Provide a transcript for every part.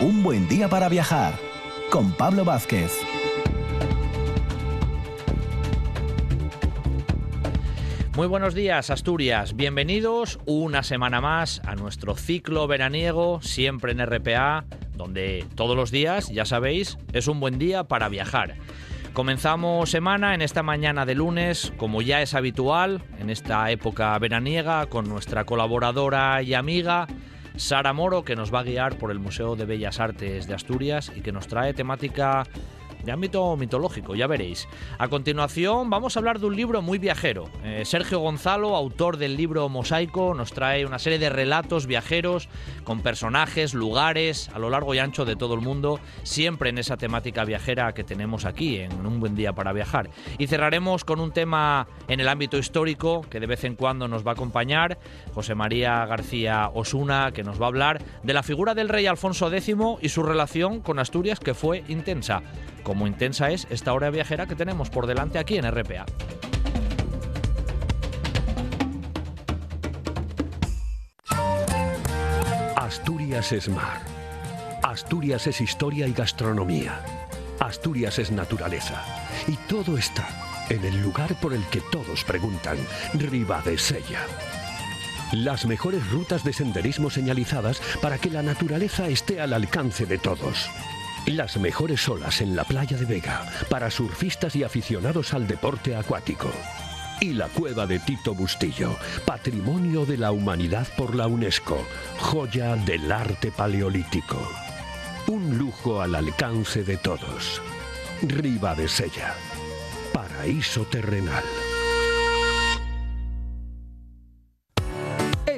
Un buen día para viajar con Pablo Vázquez. Muy buenos días, Asturias. Bienvenidos una semana más a nuestro ciclo veraniego, siempre en RPA, donde todos los días, ya sabéis, es un buen día para viajar. Comenzamos semana en esta mañana de lunes, como ya es habitual, en esta época veraniega, con nuestra colaboradora y amiga, Sara Moro, que nos va a guiar por el Museo de Bellas Artes de Asturias y que nos trae temática de ámbito mitológico, ya veréis. A continuación vamos a hablar de un libro muy viajero. Eh, Sergio Gonzalo, autor del libro Mosaico, nos trae una serie de relatos viajeros con personajes, lugares a lo largo y ancho de todo el mundo, siempre en esa temática viajera que tenemos aquí, en un buen día para viajar. Y cerraremos con un tema en el ámbito histórico que de vez en cuando nos va a acompañar, José María García Osuna, que nos va a hablar de la figura del rey Alfonso X y su relación con Asturias, que fue intensa como intensa es esta hora viajera que tenemos por delante aquí en RPA. Asturias es mar. Asturias es historia y gastronomía. Asturias es naturaleza. Y todo está en el lugar por el que todos preguntan, Sella. Las mejores rutas de senderismo señalizadas para que la naturaleza esté al alcance de todos. Las mejores olas en la playa de Vega para surfistas y aficionados al deporte acuático. Y la cueva de Tito Bustillo, Patrimonio de la Humanidad por la UNESCO, joya del arte paleolítico. Un lujo al alcance de todos. Riva de Sella, paraíso terrenal.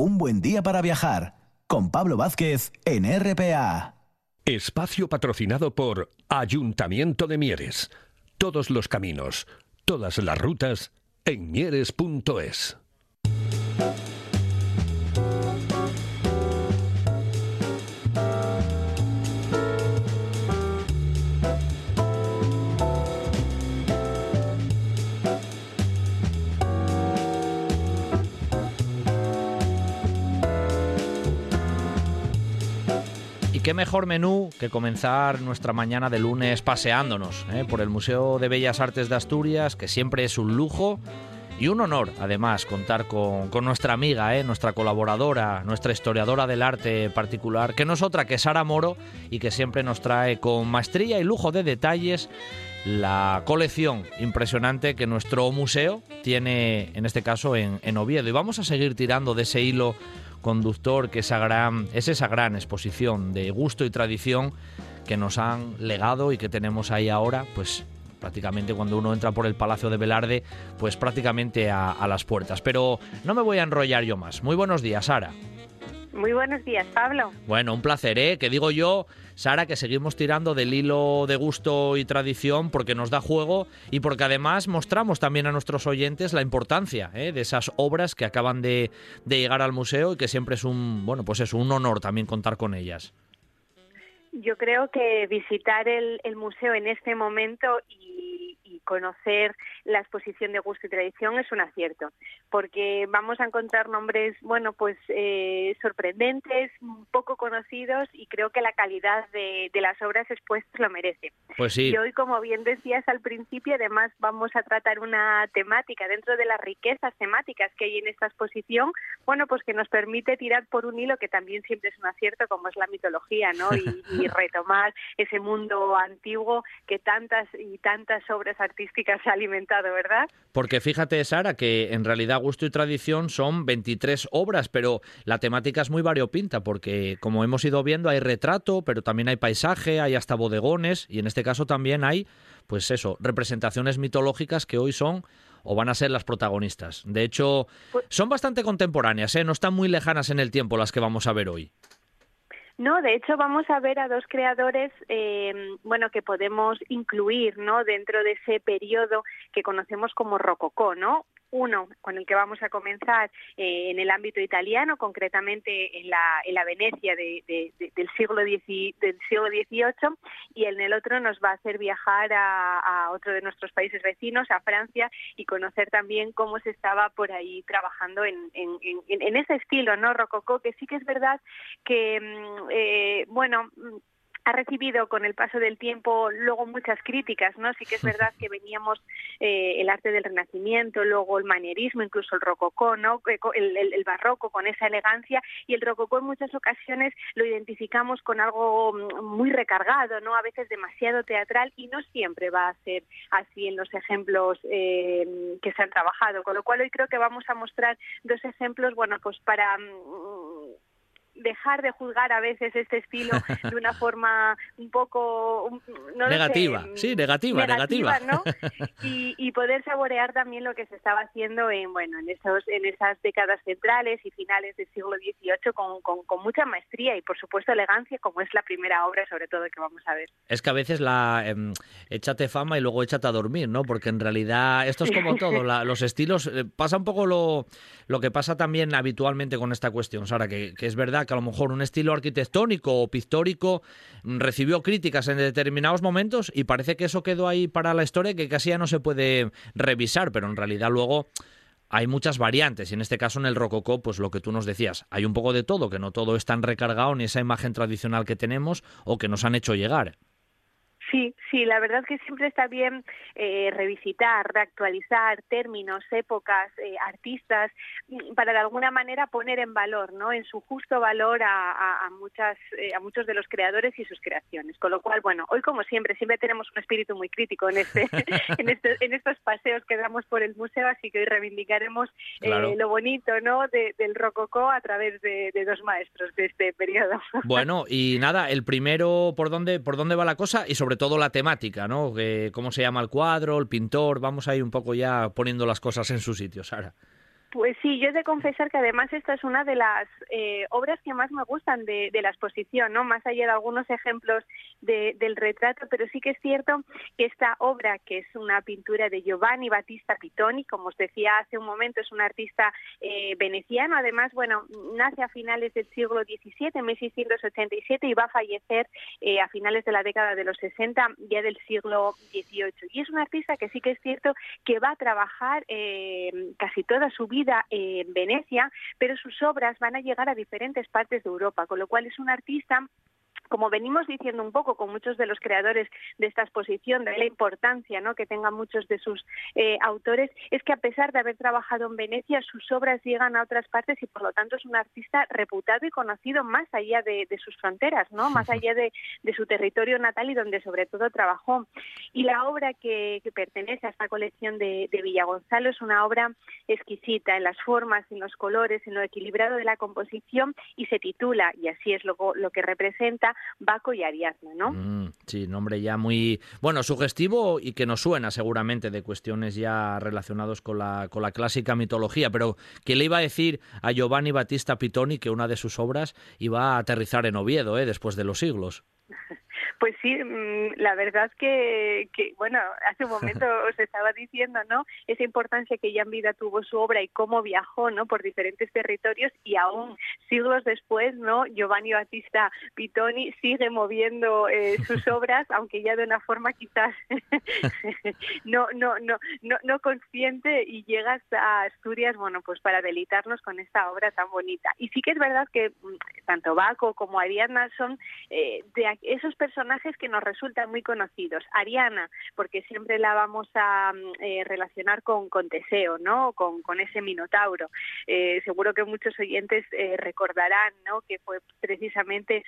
Un buen día para viajar con Pablo Vázquez en RPA. Espacio patrocinado por Ayuntamiento de Mieres. Todos los caminos, todas las rutas en mieres.es. qué mejor menú que comenzar nuestra mañana de lunes paseándonos ¿eh? por el Museo de Bellas Artes de Asturias, que siempre es un lujo y un honor, además, contar con, nuestra amiga, ¿eh? nuestra colaboradora, nuestra historiadora del arte particular, que no es otra que Sara Moro y que siempre nos trae con maestría y lujo de detalles la colección impresionante que nuestro museo tiene, en este caso, en, en Oviedo. Y vamos a seguir tirando de ese hilo conductor que esa gran, es esa gran exposición de gusto y tradición que nos han legado y que tenemos ahí ahora, pues prácticamente cuando uno entra por el Palacio de Velarde, pues prácticamente a, a las puertas. Pero no me voy a enrollar yo más. Muy buenos días, Sara. Muy buenos días, Pablo. Bueno, un placer, ¿eh? Que digo yo, Sara, que seguimos tirando del hilo de gusto y tradición porque nos da juego y porque además mostramos también a nuestros oyentes la importancia ¿eh? de esas obras que acaban de, de, llegar al museo y que siempre es un, bueno, pues es un honor también contar con ellas. Yo creo que visitar el, el museo en este momento y conocer la exposición de gusto y tradición es un acierto, porque vamos a encontrar nombres, bueno, pues eh, sorprendentes, poco conocidos y creo que la calidad de, las obras expuestas lo merece. Pues sí. Y hoy, como bien decías al principio, además vamos a tratar una temática dentro de las riquezas temáticas que hay en esta exposición, bueno, pues que nos permite tirar por un hilo que también siempre es un acierto, como es la mitología, ¿no? Y, y retomar ese mundo antiguo que tantas y tantas obras artísticas ha alimentado, ¿verdad? Porque fíjate, Sara, que en realidad gusto y tradición son 23 obras, pero la temática es muy variopinta, porque como hemos ido viendo, hay retrato, pero también hay paisaje, hay hasta bodegones, y en este caso también hay, pues eso, representaciones mitológicas que hoy son o van a ser las protagonistas. De hecho, pues son bastante contemporáneas, ¿eh? no están muy lejanas en el tiempo las que vamos a ver hoy. No, de hecho vamos a ver a dos creadores, eh, bueno, que podemos incluir, ¿no? Dentro de ese periodo que conocemos como rococó, ¿no? Uno con el que vamos a comenzar eh, en el ámbito italiano, concretamente en la, en la Venecia del, siglo del siglo XVIII, y en el otro nos va a hacer viajar a, otro de nuestros países vecinos, a Francia, y conocer también cómo se estaba por ahí trabajando en, en, ese estilo, ¿no? Rococó, que sí que es verdad que, mm, eh, bueno, ha recibido con el paso del tiempo luego muchas críticas, ¿no? Sí que es verdad que veníamos eh, el arte del Renacimiento, luego el manierismo, incluso el rococó, ¿no? Eh, el, barroco con esa elegancia y el rococó en muchas ocasiones lo identificamos con algo mm, muy recargado, ¿no? A veces demasiado teatral y no siempre va a ser así en los ejemplos eh, que se han trabajado, con lo cual hoy creo que vamos a mostrar dos ejemplos, bueno, pues para mm, dejar de juzgar a veces este estilo de una forma un poco negativa, sí, negativa, negativa, ¿no? y, poder saborear también lo que se estaba haciendo en bueno en esos en esas décadas centrales y finales del siglo XVIII con, con, mucha maestría y por supuesto elegancia como es la primera obra sobre todo que vamos a ver. Es que a veces la eh, échate fama y luego échate a dormir, ¿no? Porque en realidad esto es como todo, los estilos eh, pasa un poco lo, lo que pasa también habitualmente con esta cuestión, Sara, que, es verdad que a lo mejor un estilo arquitectónico o pictórico mm, recibió críticas en determinados momentos y parece que eso quedó ahí para la historia que casi ya no se puede revisar, pero en realidad luego hay muchas variantes y en este caso en el rococó, pues lo que tú nos decías, hay un poco de todo, que no todo es tan recargado ni esa imagen tradicional que tenemos o que nos han hecho llegar. Sí, sí, la verdad que siempre está bien eh, revisitar, reactualizar términos, épocas, eh, artistas, mm, para de alguna manera poner en valor, ¿no? En su justo valor a, muchas, eh, a muchos de los creadores y sus creaciones. Con lo cual, bueno, hoy como siempre, siempre tenemos un espíritu muy crítico en este, en, este, en estos paseos que damos por el museo, así que hoy reivindicaremos lo bonito, ¿no? del rococó a través de, de, dos maestros de este periodo. Bueno, y nada, el primero, ¿por dónde, por dónde va la cosa? Y sobre todo la temática, ¿no? ¿Cómo se llama el cuadro, el pintor? Vamos ahí un poco ya poniendo las cosas en su sitio, Sara. Pues sí, yo he de confesar que además esta es una de las eh, obras que más me gustan de, la exposición, ¿no? Más allá de algunos ejemplos del retrato, pero sí que es cierto que esta obra, que es una pintura de Giovanni Battista Pitoni, como os decía hace un momento, es un artista eh, veneciano, además, bueno, nace a finales del siglo XVII, en 1687, y va a fallecer eh, a finales de la década de los 60, ya del siglo XVIII. Y es un artista que sí que es cierto que va a trabajar casi toda su vida en Venecia, pero sus obras van a llegar a diferentes partes de Europa, con lo cual es un artista como venimos diciendo un poco con muchos de los creadores de esta exposición, de la importancia ¿no? que tengan muchos de sus eh, autores, es que a pesar de haber trabajado en Venecia, sus obras llegan a otras partes y por lo tanto es un artista reputado y conocido más allá de, sus fronteras, ¿no? más allá de, su territorio natal y donde sobre todo trabajó. Y la obra que, pertenece a esta colección de, de Villagonzalo es una obra exquisita en las formas, en los colores, en lo equilibrado de la composición y se titula, y así es lo, lo que representa, Baco y Ariadna, ¿no? Mm, sí, nombre ya muy, bueno, sugestivo y que nos suena seguramente de cuestiones ya relacionadas con la, con la clásica mitología, pero ¿qué le iba a decir a Giovanni Battista Pitoni que una de sus obras iba a aterrizar en Oviedo, ¿eh? después de los siglos? Pues sí, mm, la verdad que, que, bueno, hace un momento os estaba diciendo, ¿no? Esa importancia que ya en vida tuvo su obra y cómo viajó, ¿no? Por diferentes territorios y aún siglos después, ¿no? Giovanni Battista Pitoni sigue moviendo eh, sus obras, aunque ya de una forma quizás no, no, no, no, no consciente y llega a Asturias, bueno, pues para deleitarnos con esta obra tan bonita. Y sí que es verdad que mm, tanto Baco como Ariadna son eh, de esos personajes que nos resultan muy conocidos. Ariana, porque siempre la vamos a mm, eh, relacionar con, con, Teseo, ¿no? Con, con ese Minotauro. Eh, seguro que muchos oyentes eh, recordarán, ¿no? Que fue precisamente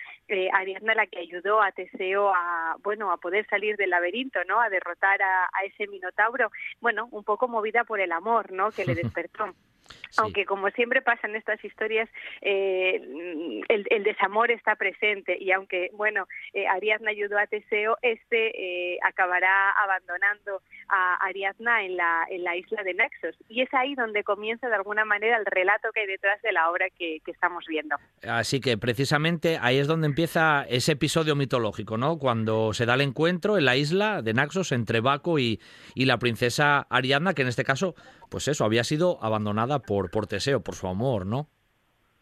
Ariana la que ayudó a Teseo a, bueno, a poder salir del laberinto, ¿no? A derrotar a, a ese Minotauro. Bueno, un poco movida por el amor, ¿no? Que le despertó. Aunque como siempre pasa en estas historias, eh, el, desamor está presente y aunque, bueno, eh, Ariadna ayudó a Teseo, este eh, acabará abandonando a Ariadna en la, en la isla de Naxos. Y es ahí donde comienza de alguna manera el relato que hay detrás de la obra que, estamos viendo. Así que precisamente ahí es donde empieza ese episodio mitológico, ¿no? Cuando se da el encuentro en la isla de Naxos entre Baco y, y la princesa Ariadna, que en este caso pues eso, había sido abandonada por, por Teseo, por su amor, ¿no?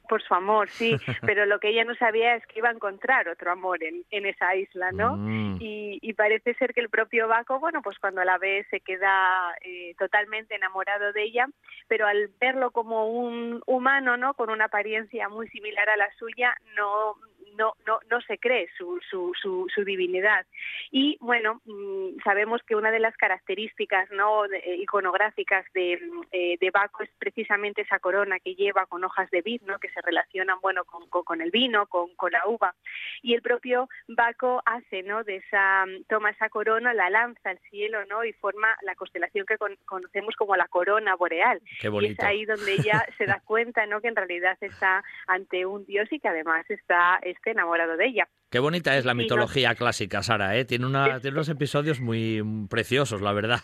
por su amor, sí, pero lo que ella no sabía es que iba a encontrar otro amor en, en esa isla, ¿no? Mm. Y, y, parece ser que el propio Baco, bueno, pues cuando la ve se queda eh, totalmente enamorado de ella, pero al verlo como un humano, ¿no? Con una apariencia muy similar a la suya, no no, no, no se cree su, su, su, divinidad. Y bueno, mm, sabemos que una de las características ¿no? Eh, iconográficas de, eh, de, Baco es precisamente esa corona que lleva con hojas de vid, ¿no? que se relacionan bueno, con, con, el vino, con, con, la uva. Y el propio Baco hace ¿no? de esa, toma esa corona, la lanza al cielo ¿no? y forma la constelación que conocemos como la corona boreal. y es ahí donde ella se da cuenta ¿no? que en realidad está ante un dios y que además está enamorado de ella. Qué bonita es la mitología clásica, Sara, ¿eh? Tiene, una, tiene unos episodios muy preciosos, la verdad.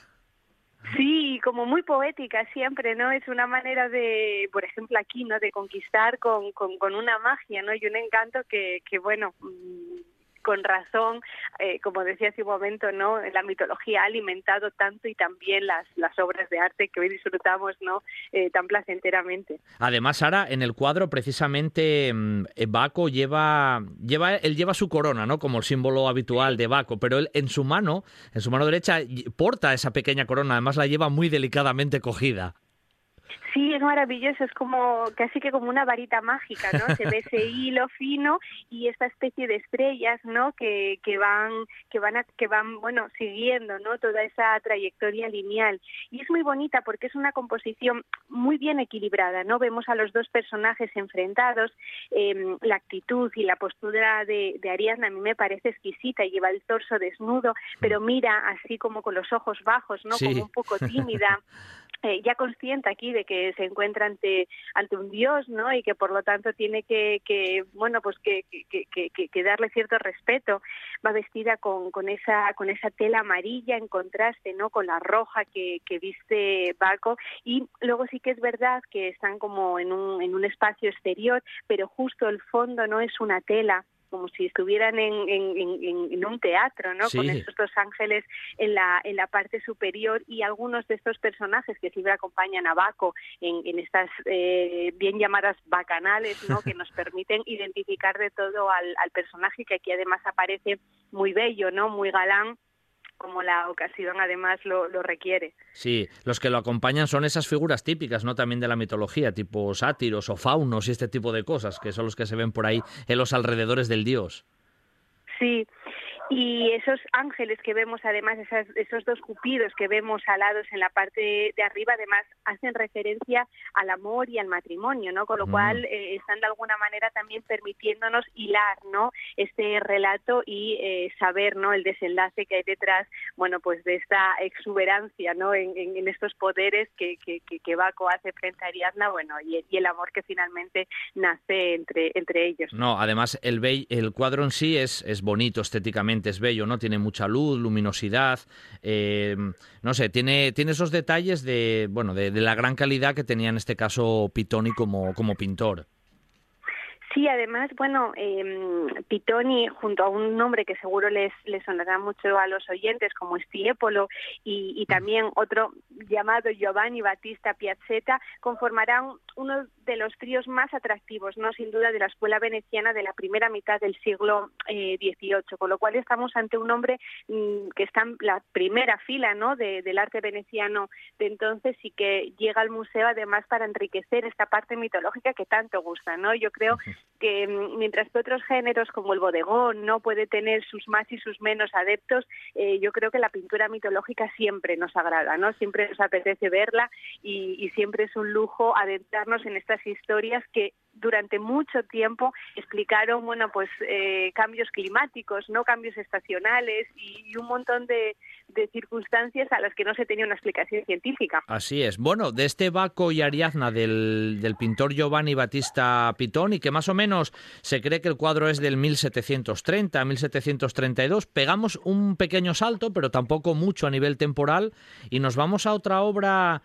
Sí, como muy poética siempre, ¿no? Es una manera de, por ejemplo, aquí, ¿no? De conquistar con, con, con una magia, ¿no? Y un encanto que, que bueno, con razón, eh, como decía hace un momento, ¿no? La mitología ha alimentado tanto y también las, las obras de arte que hoy disfrutamos, ¿no? Eh, tan placenteramente. Además, Sara, en el cuadro precisamente mm, eh, Baco lleva, lleva, él lleva su corona, ¿no? Como el símbolo habitual de Baco, pero él en su mano, en su mano derecha, porta esa pequeña corona, además la lleva muy delicadamente cogida. Sí, es maravilloso, es como casi que como una varita mágica, ¿no? Se ve ese hilo fino y esta especie de estrellas, ¿no? Que, que van que van a, que van, bueno, siguiendo, ¿no? Toda esa trayectoria lineal y es muy bonita porque es una composición muy bien equilibrada, ¿no? Vemos a los dos personajes enfrentados, eh, la actitud y la postura de, de Ariadna a mí me parece exquisita, lleva el torso desnudo, pero mira así como con los ojos bajos, ¿no? Como un poco tímida. Eh, ya consciente aquí de que se encuentra ante ante un dios no y que por lo tanto tiene que, que bueno pues que, darle cierto respeto va vestida con, con esa con esa tela amarilla en contraste no con la roja que, que viste Baco. Y luego sí que es verdad que están como en un en un espacio exterior pero justo el fondo no es una tela como si estuvieran en, en, un teatro, ¿no? Con estos dos ángeles en la, en la parte superior y algunos de estos personajes que siempre acompañan a Baco en, estas eh, bien llamadas bacanales, ¿no? Que nos permiten identificar de todo al, al personaje que aquí además aparece muy bello, ¿no? Muy galán como la ocasión además lo, lo, requiere. Sí, los que lo acompañan son esas figuras típicas, ¿no? También de la mitología, tipo sátiros o faunos y este tipo de cosas, que son los que se ven por ahí en los alrededores del dios. Sí, y esos ángeles que vemos, además, esos dos cupidos que vemos alados en la parte de arriba, además, hacen referencia al amor y al matrimonio, ¿no? Con lo mm. cual eh, están de alguna manera también permitiéndonos hilar, ¿no? Este relato y eh, saber, ¿no? El desenlace que hay detrás, bueno, pues de esta exuberancia, ¿no? En, estos poderes que, que, que, Baco hace frente a Ariadna, bueno, y, y, el amor que finalmente nace entre, entre ellos. No, además, el, el cuadro en sí es, es bonito estéticamente es bello, ¿no? Tiene mucha luz, luminosidad, eh, no sé, tiene, tiene esos detalles de, bueno, de, de, la gran calidad que tenía en este caso Pitoni como, como pintor. Sí, además, bueno, eh, Pitoni, junto a un nombre que seguro les, les sonará mucho a los oyentes, como Stiepolo, y, y también otro llamado Giovanni Battista Piazzetta, conformarán uno de los tríos más atractivos, no sin duda, de la escuela veneciana de la primera mitad del siglo XVIII, eh, con lo cual estamos ante un hombre mm, que está en la primera fila ¿no? De, del arte veneciano de entonces y que llega al museo además para enriquecer esta parte mitológica que tanto gusta. ¿no? Yo creo que mm, mientras que otros géneros como el bodegón no puede tener sus más y sus menos adeptos, eh, yo creo que la pintura mitológica siempre nos agrada, ¿no? Siempre nos apetece verla y, y siempre es un lujo adentrarnos en estas historias que durante mucho tiempo explicaron, bueno, pues eh, cambios climáticos, no cambios estacionales y, un montón de, circunstancias a las que no se tenía una explicación científica. Así es. Bueno, de este Baco y Ariadna del, del pintor Giovanni Battista Pitoni, que más o menos se cree que el cuadro es del 1730, 1732, pegamos un pequeño salto, pero tampoco mucho a nivel temporal, y nos vamos a otra obra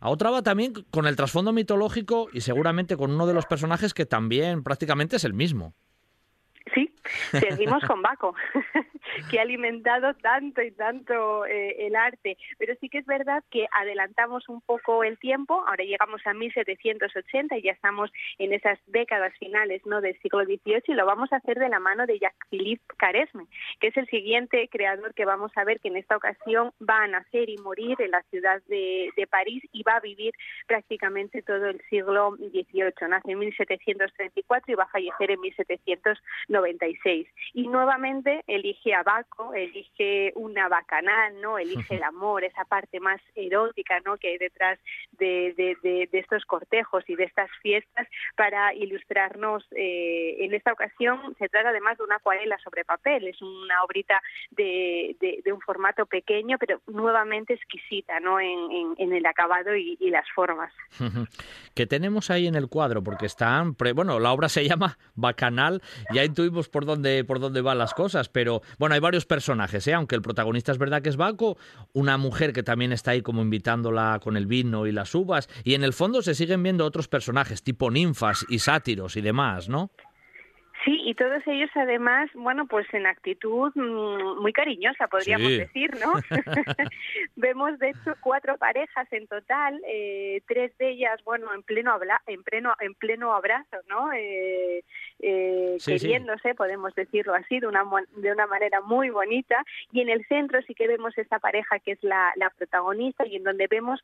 a otra va también con el trasfondo mitológico y seguramente con uno de los personajes que también prácticamente es el mismo. Seguimos con Baco, que ha alimentado tanto y tanto eh, el arte. Pero sí que es verdad que adelantamos un poco el tiempo, ahora llegamos a 1780 y ya estamos en esas décadas finales ¿no? del siglo XVIII y lo vamos a hacer de la mano de Jacques-Philippe Caresme, que es el siguiente creador que vamos a ver que en esta ocasión va a nacer y morir en la ciudad de, de París y va a vivir prácticamente todo el siglo XVIII. Nace en 1734 y va a fallecer en 1790. Y nuevamente elige a Baco, elige una bacanal, ¿no? Elige el amor, esa parte más erótica, ¿no? Que hay detrás de, de, estos cortejos y de estas fiestas para ilustrarnos. Eh, en esta ocasión se trata además de una acuarela sobre papel, es una obrita de, un formato pequeño, pero nuevamente exquisita, ¿no? En, en, el acabado y, y, las formas. ¿Qué tenemos ahí en el cuadro? Porque están, bueno, la obra se llama Bacanal, ya intuimos por dónde, por dónde van las cosas, pero bueno, hay varios personajes, ¿eh? aunque el protagonista es verdad que es Baco, una mujer que también está ahí como invitándola con el vino y las uvas, y en el fondo se siguen viendo otros personajes, tipo ninfas y sátiros y demás, ¿no? Sí, y todos ellos además, bueno, pues en actitud mm, muy cariñosa, podríamos decir, ¿no? Vemos de hecho cuatro parejas en total, eh, tres de ellas, bueno, en pleno habla, en pleno, en pleno abrazo, ¿no? Eh, eh, queriéndose, podemos decirlo así, de una de una manera muy bonita. Y en el centro sí que vemos esta pareja que es la, la protagonista y en donde vemos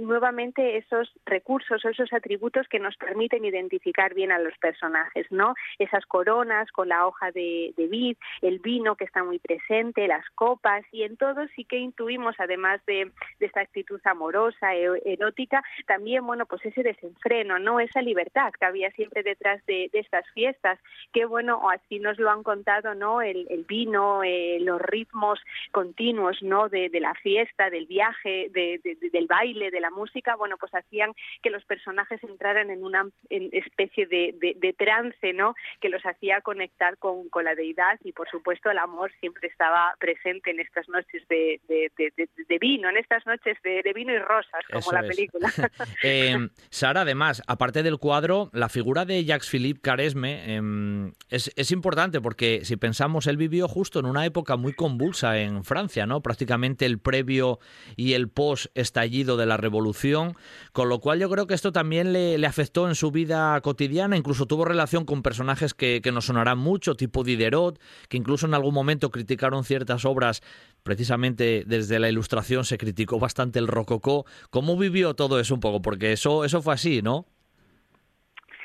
nuevamente esos recursos, esos atributos que nos permiten identificar bien a los personajes, ¿no? Esas coronas con la hoja de, vid, el vino que está muy presente, las copas y en todo sí que intuimos, además de, esta actitud amorosa, e, erótica, también, bueno, pues ese desenfreno, ¿no? Esa libertad que había siempre detrás de, estas fiestas, que bueno, así nos lo han contado, ¿no? El, vino, eh, los ritmos continuos, ¿no? De, la fiesta, del viaje, del baile, de la música, bueno, pues hacían que los personajes entraran en una especie de, trance, ¿no? Que los hacía conectar con, con, la deidad y por supuesto el amor siempre estaba presente en estas noches de, de, vino, en estas noches de, vino y rosas, como la película. eh, Sara, además, aparte del cuadro, la figura de Jacques-Philippe Em, es, importante porque si pensamos, él vivió justo en una época muy convulsa en Francia, ¿no? Prácticamente el previo y el post estallido de la revolución, con lo cual yo creo que esto también le, le afectó en su vida cotidiana, incluso tuvo relación con personajes que, que nos sonarán mucho, tipo Diderot, que incluso en algún momento criticaron ciertas obras, precisamente desde la ilustración se criticó bastante el rococó. ¿Cómo vivió todo eso un poco? Porque eso, eso fue así, ¿no?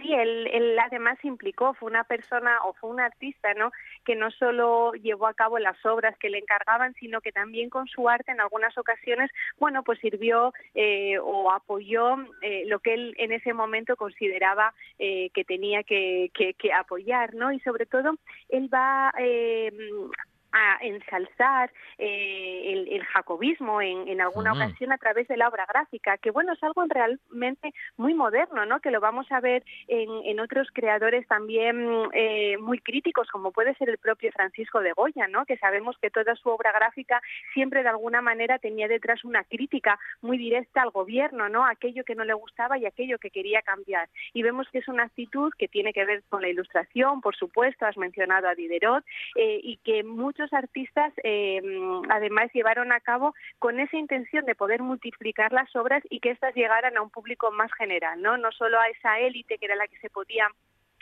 Sí, él, además implicó, fue una persona o fue un artista, ¿no? Que no solo llevó a cabo las obras que le encargaban, sino que también con su arte en algunas ocasiones, bueno, pues sirvió eh, o apoyó eh, lo que él en ese momento consideraba eh, que tenía que, que, que, apoyar, ¿no? Y sobre todo, él va a ensalzar eh, el, jacobismo en, alguna ocasión a través de la obra gráfica, que bueno, es algo realmente muy moderno, ¿no? Que lo vamos a ver en, otros creadores también eh, muy críticos, como puede ser el propio Francisco de Goya, ¿no? Que sabemos que toda su obra gráfica siempre de alguna manera tenía detrás una crítica muy directa al gobierno, ¿no? Aquello que no le gustaba y aquello que quería cambiar. Y vemos que es una actitud que tiene que ver con la ilustración, por supuesto, has mencionado a Diderot, eh, y que muchos muchos artistas eh, además llevaron a cabo con esa intención de poder multiplicar las obras y que éstas llegaran a un público más general, ¿no? No solo a esa élite que era la que se podía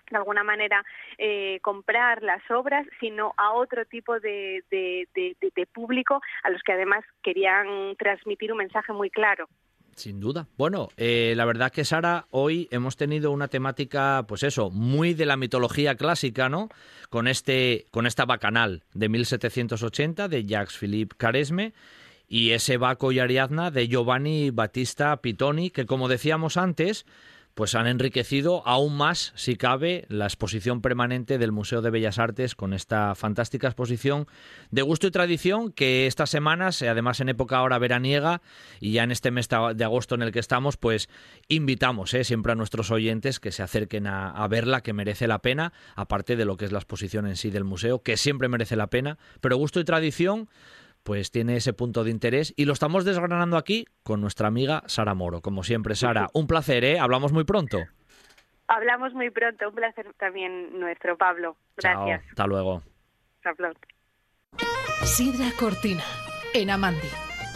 de alguna manera eh, comprar las obras, sino a otro tipo de, público a los que además querían transmitir un mensaje muy claro. Sin duda. Bueno, eh, la verdad que Sara, hoy hemos tenido una temática, pues eso, muy de la mitología clásica, ¿no? Con este, con esta bacanal de 1780 de Jacques Philippe Caresme y ese Baco y Ariadna de Giovanni Battista Pitoni, que como decíamos antes, pues han enriquecido aún más, si cabe, la exposición permanente del Museo de Bellas Artes con esta fantástica exposición de gusto y tradición que estas semanas, además en época ahora veraniega y ya en este mes de agosto en el que estamos, pues invitamos ¿eh? siempre a nuestros oyentes que se acerquen a, a verla, que merece la pena, aparte de lo que es la exposición en sí del museo, que siempre merece la pena, pero gusto y tradición pues tiene ese punto de interés y lo estamos desgranando aquí con nuestra amiga Sara Moro. Como siempre, Sara, un placer, ¿eh? Hablamos muy pronto. Hablamos muy pronto, un placer también nuestro, Pablo. Gracias. hasta luego. Hasta Sidra Cortina, en Amandi.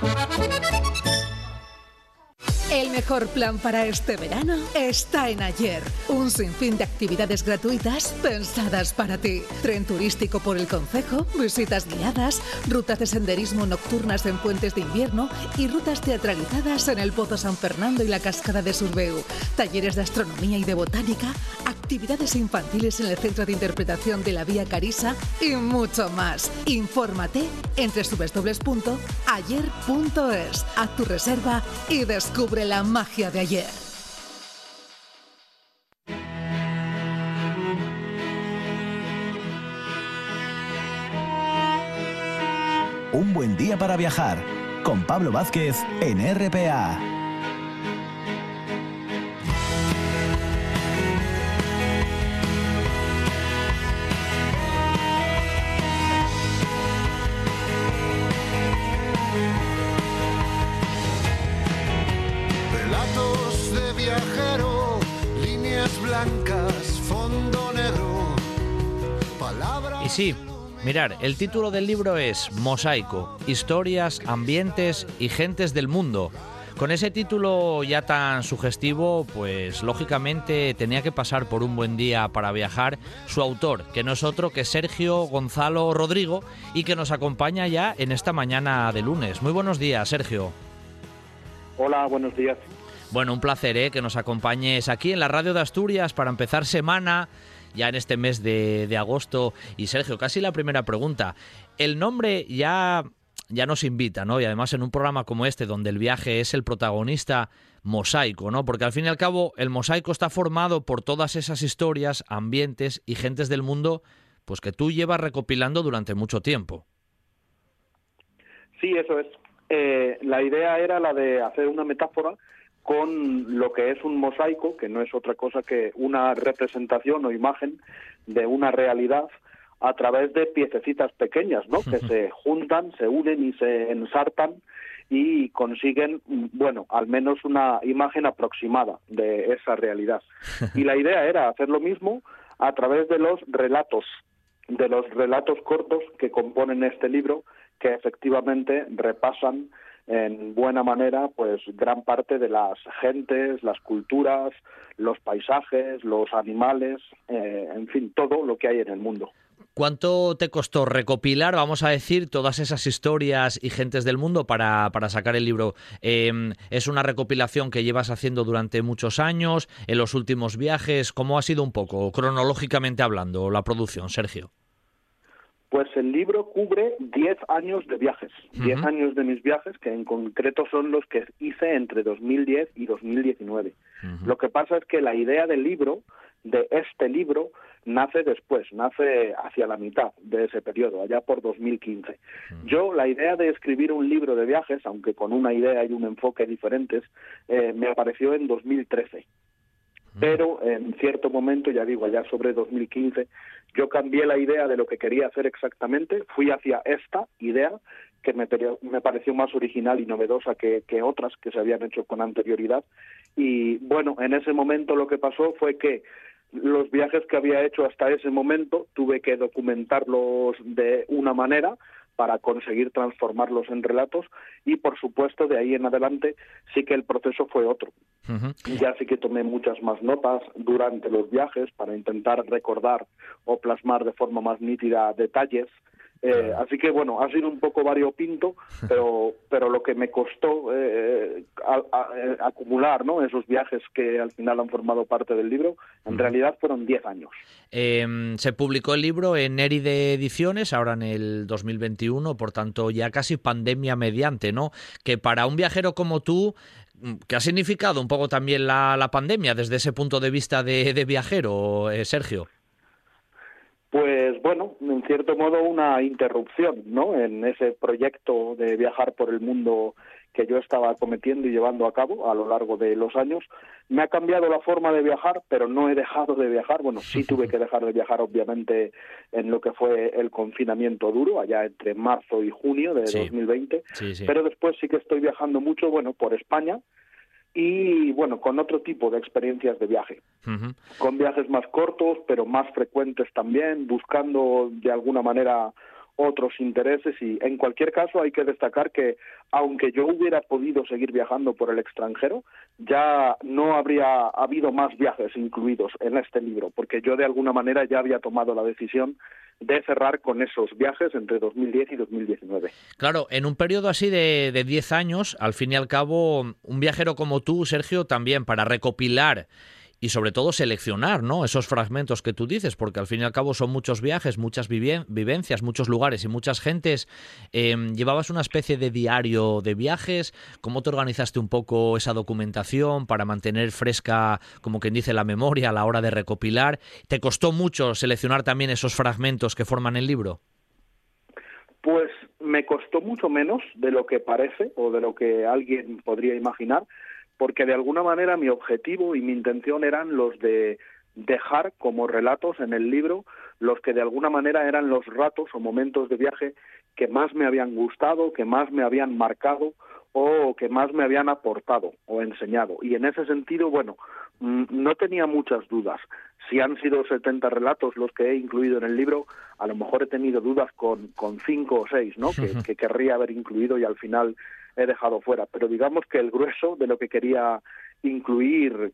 ななななな! El mejor plan para este verano está en Ayer. Un sinfín de actividades gratuitas pensadas para ti. Tren turístico por el Concejo, visitas guiadas, rutas de senderismo nocturnas en puentes de invierno y rutas teatralizadas en el Pozo San Fernando y la Cascada de Surbeu. Talleres de astronomía y de botánica, actividades infantiles en el Centro de Interpretación de la Vía Carisa y mucho más. Infórmate en www.ayer.es. Haz tu reserva y descubre la magia de ayer. Un buen día para viajar con Pablo Vázquez en RPA. Sí, mirar, el título del libro es Mosaico, historias, ambientes y gentes del mundo. Con ese título ya tan sugestivo, pues lógicamente tenía que pasar por un buen día para viajar su autor, que no es otro que Sergio Gonzalo Rodrigo y que nos acompaña ya en esta mañana de lunes. Muy buenos días, Sergio. Hola, buenos días. Bueno, un placer ¿eh? que nos acompañes aquí en la radio de Asturias para empezar semana ya en este mes de, agosto. Y Sergio, casi la primera pregunta. El nombre ya ya nos invita, ¿no? Y además en un programa como este, donde el viaje es el protagonista, mosaico, ¿no? Porque al fin y al cabo el mosaico está formado por todas esas historias, ambientes y gentes del mundo, pues que tú llevas recopilando durante mucho tiempo. Sí, eso es. Eh, la idea era la de hacer una metáfora con lo que es un mosaico, que no es otra cosa que una representación o imagen de una realidad a través de piececitas pequeñas, ¿no? Que se juntan, se unen y se ensartan y consiguen, bueno, al menos una imagen aproximada de esa realidad. Y la idea era hacer lo mismo a través de los relatos, de los relatos cortos que componen este libro, que efectivamente repasan en buena manera pues gran parte de las gentes, las culturas, los paisajes, los animales, eh, en fin, todo lo que hay en el mundo. ¿Cuánto te costó recopilar, vamos a decir, todas esas historias y gentes del mundo para, para sacar el libro? Em, ¿Es una recopilación que llevas haciendo durante muchos años, en los últimos viajes? ¿Cómo ha sido un poco, cronológicamente hablando, la producción, Sergio? Pues el libro cubre 10 años de viajes, 10 años de mis viajes, que en concreto son los que hice entre 2010 y 2019. Lo que pasa es que la idea del libro, de este libro, nace después, nace hacia la mitad de ese periodo, allá por 2015. Yo, la idea de escribir un libro de viajes, aunque con una idea y un enfoque diferentes, eh, me apareció en 2013. pero en cierto momento, ya digo, allá sobre 2015, yo cambié la idea de lo que quería hacer exactamente, fui hacia esta idea que me, me pareció más original y novedosa que, que otras que se habían hecho con anterioridad. Y bueno, en ese momento lo que pasó fue que los viajes que había hecho hasta ese momento tuve que documentarlos de una manera para conseguir transformarlos en relatos y por supuesto de ahí en adelante sí que el proceso fue otro. Ya sí que tomé muchas más notas durante los viajes para intentar recordar o plasmar de forma más nítida detalles eh, así que bueno, ha sido un poco variopinto, pero, pero lo que me costó eh, eh, acumular ¿no? esos viajes que al final han formado parte del libro, en realidad fueron 10 años. Em, se publicó el libro en de Ediciones, ahora en el 2021, por tanto ya casi pandemia mediante, ¿no? Que para un viajero como tú, ¿qué ha significado un poco también la, la pandemia desde ese punto de vista de, de viajero, Sergio? Pues bueno, en cierto modo una interrupción, ¿no? En ese proyecto de viajar por el mundo que yo estaba cometiendo y llevando a cabo a lo largo de los años. Me ha cambiado la forma de viajar, pero no he dejado de viajar. Bueno, sí tuve que dejar de viajar, obviamente, en lo que fue el confinamiento duro, allá entre marzo y junio de 2020. Pero después sí que estoy viajando mucho, bueno, por España, y bueno, con otro tipo de experiencias de viaje, con viajes más cortos, pero más frecuentes también, buscando de alguna manera otros intereses y en cualquier caso hay que destacar que aunque yo hubiera podido seguir viajando por el extranjero, ya no habría habido más viajes incluidos en este libro, porque yo de alguna manera ya había tomado la decisión de cerrar con esos viajes entre 2010 y 2019. Claro, en un periodo así de, de 10 años, al fin y al cabo, un viajero como tú, Sergio, también para recopilar y sobre todo seleccionar ¿no? esos fragmentos que tú dices, porque al fin y al cabo son muchos viajes, muchas vivencias, muchos lugares y muchas gentes. Em, ¿Llevabas una especie de diario de viajes? ¿Cómo te organizaste un poco esa documentación para mantener fresca, como quien dice, la memoria a la hora de recopilar? ¿Te costó mucho seleccionar también esos fragmentos que forman el libro? Pues me costó mucho menos de lo que parece o de lo que alguien podría imaginar porque de alguna manera mi objetivo y mi intención eran los de dejar como relatos en el libro los que de alguna manera eran los ratos o momentos de viaje que más me habían gustado, que más me habían marcado o que más me habían aportado o enseñado. Y en ese sentido, bueno, mm, no tenía muchas dudas. Si han sido 70 relatos los que he incluido en el libro, a lo mejor he tenido dudas con, con cinco o seis, ¿no? que, que querría haber incluido y al final he dejado fuera, pero digamos que el grueso de lo que quería incluir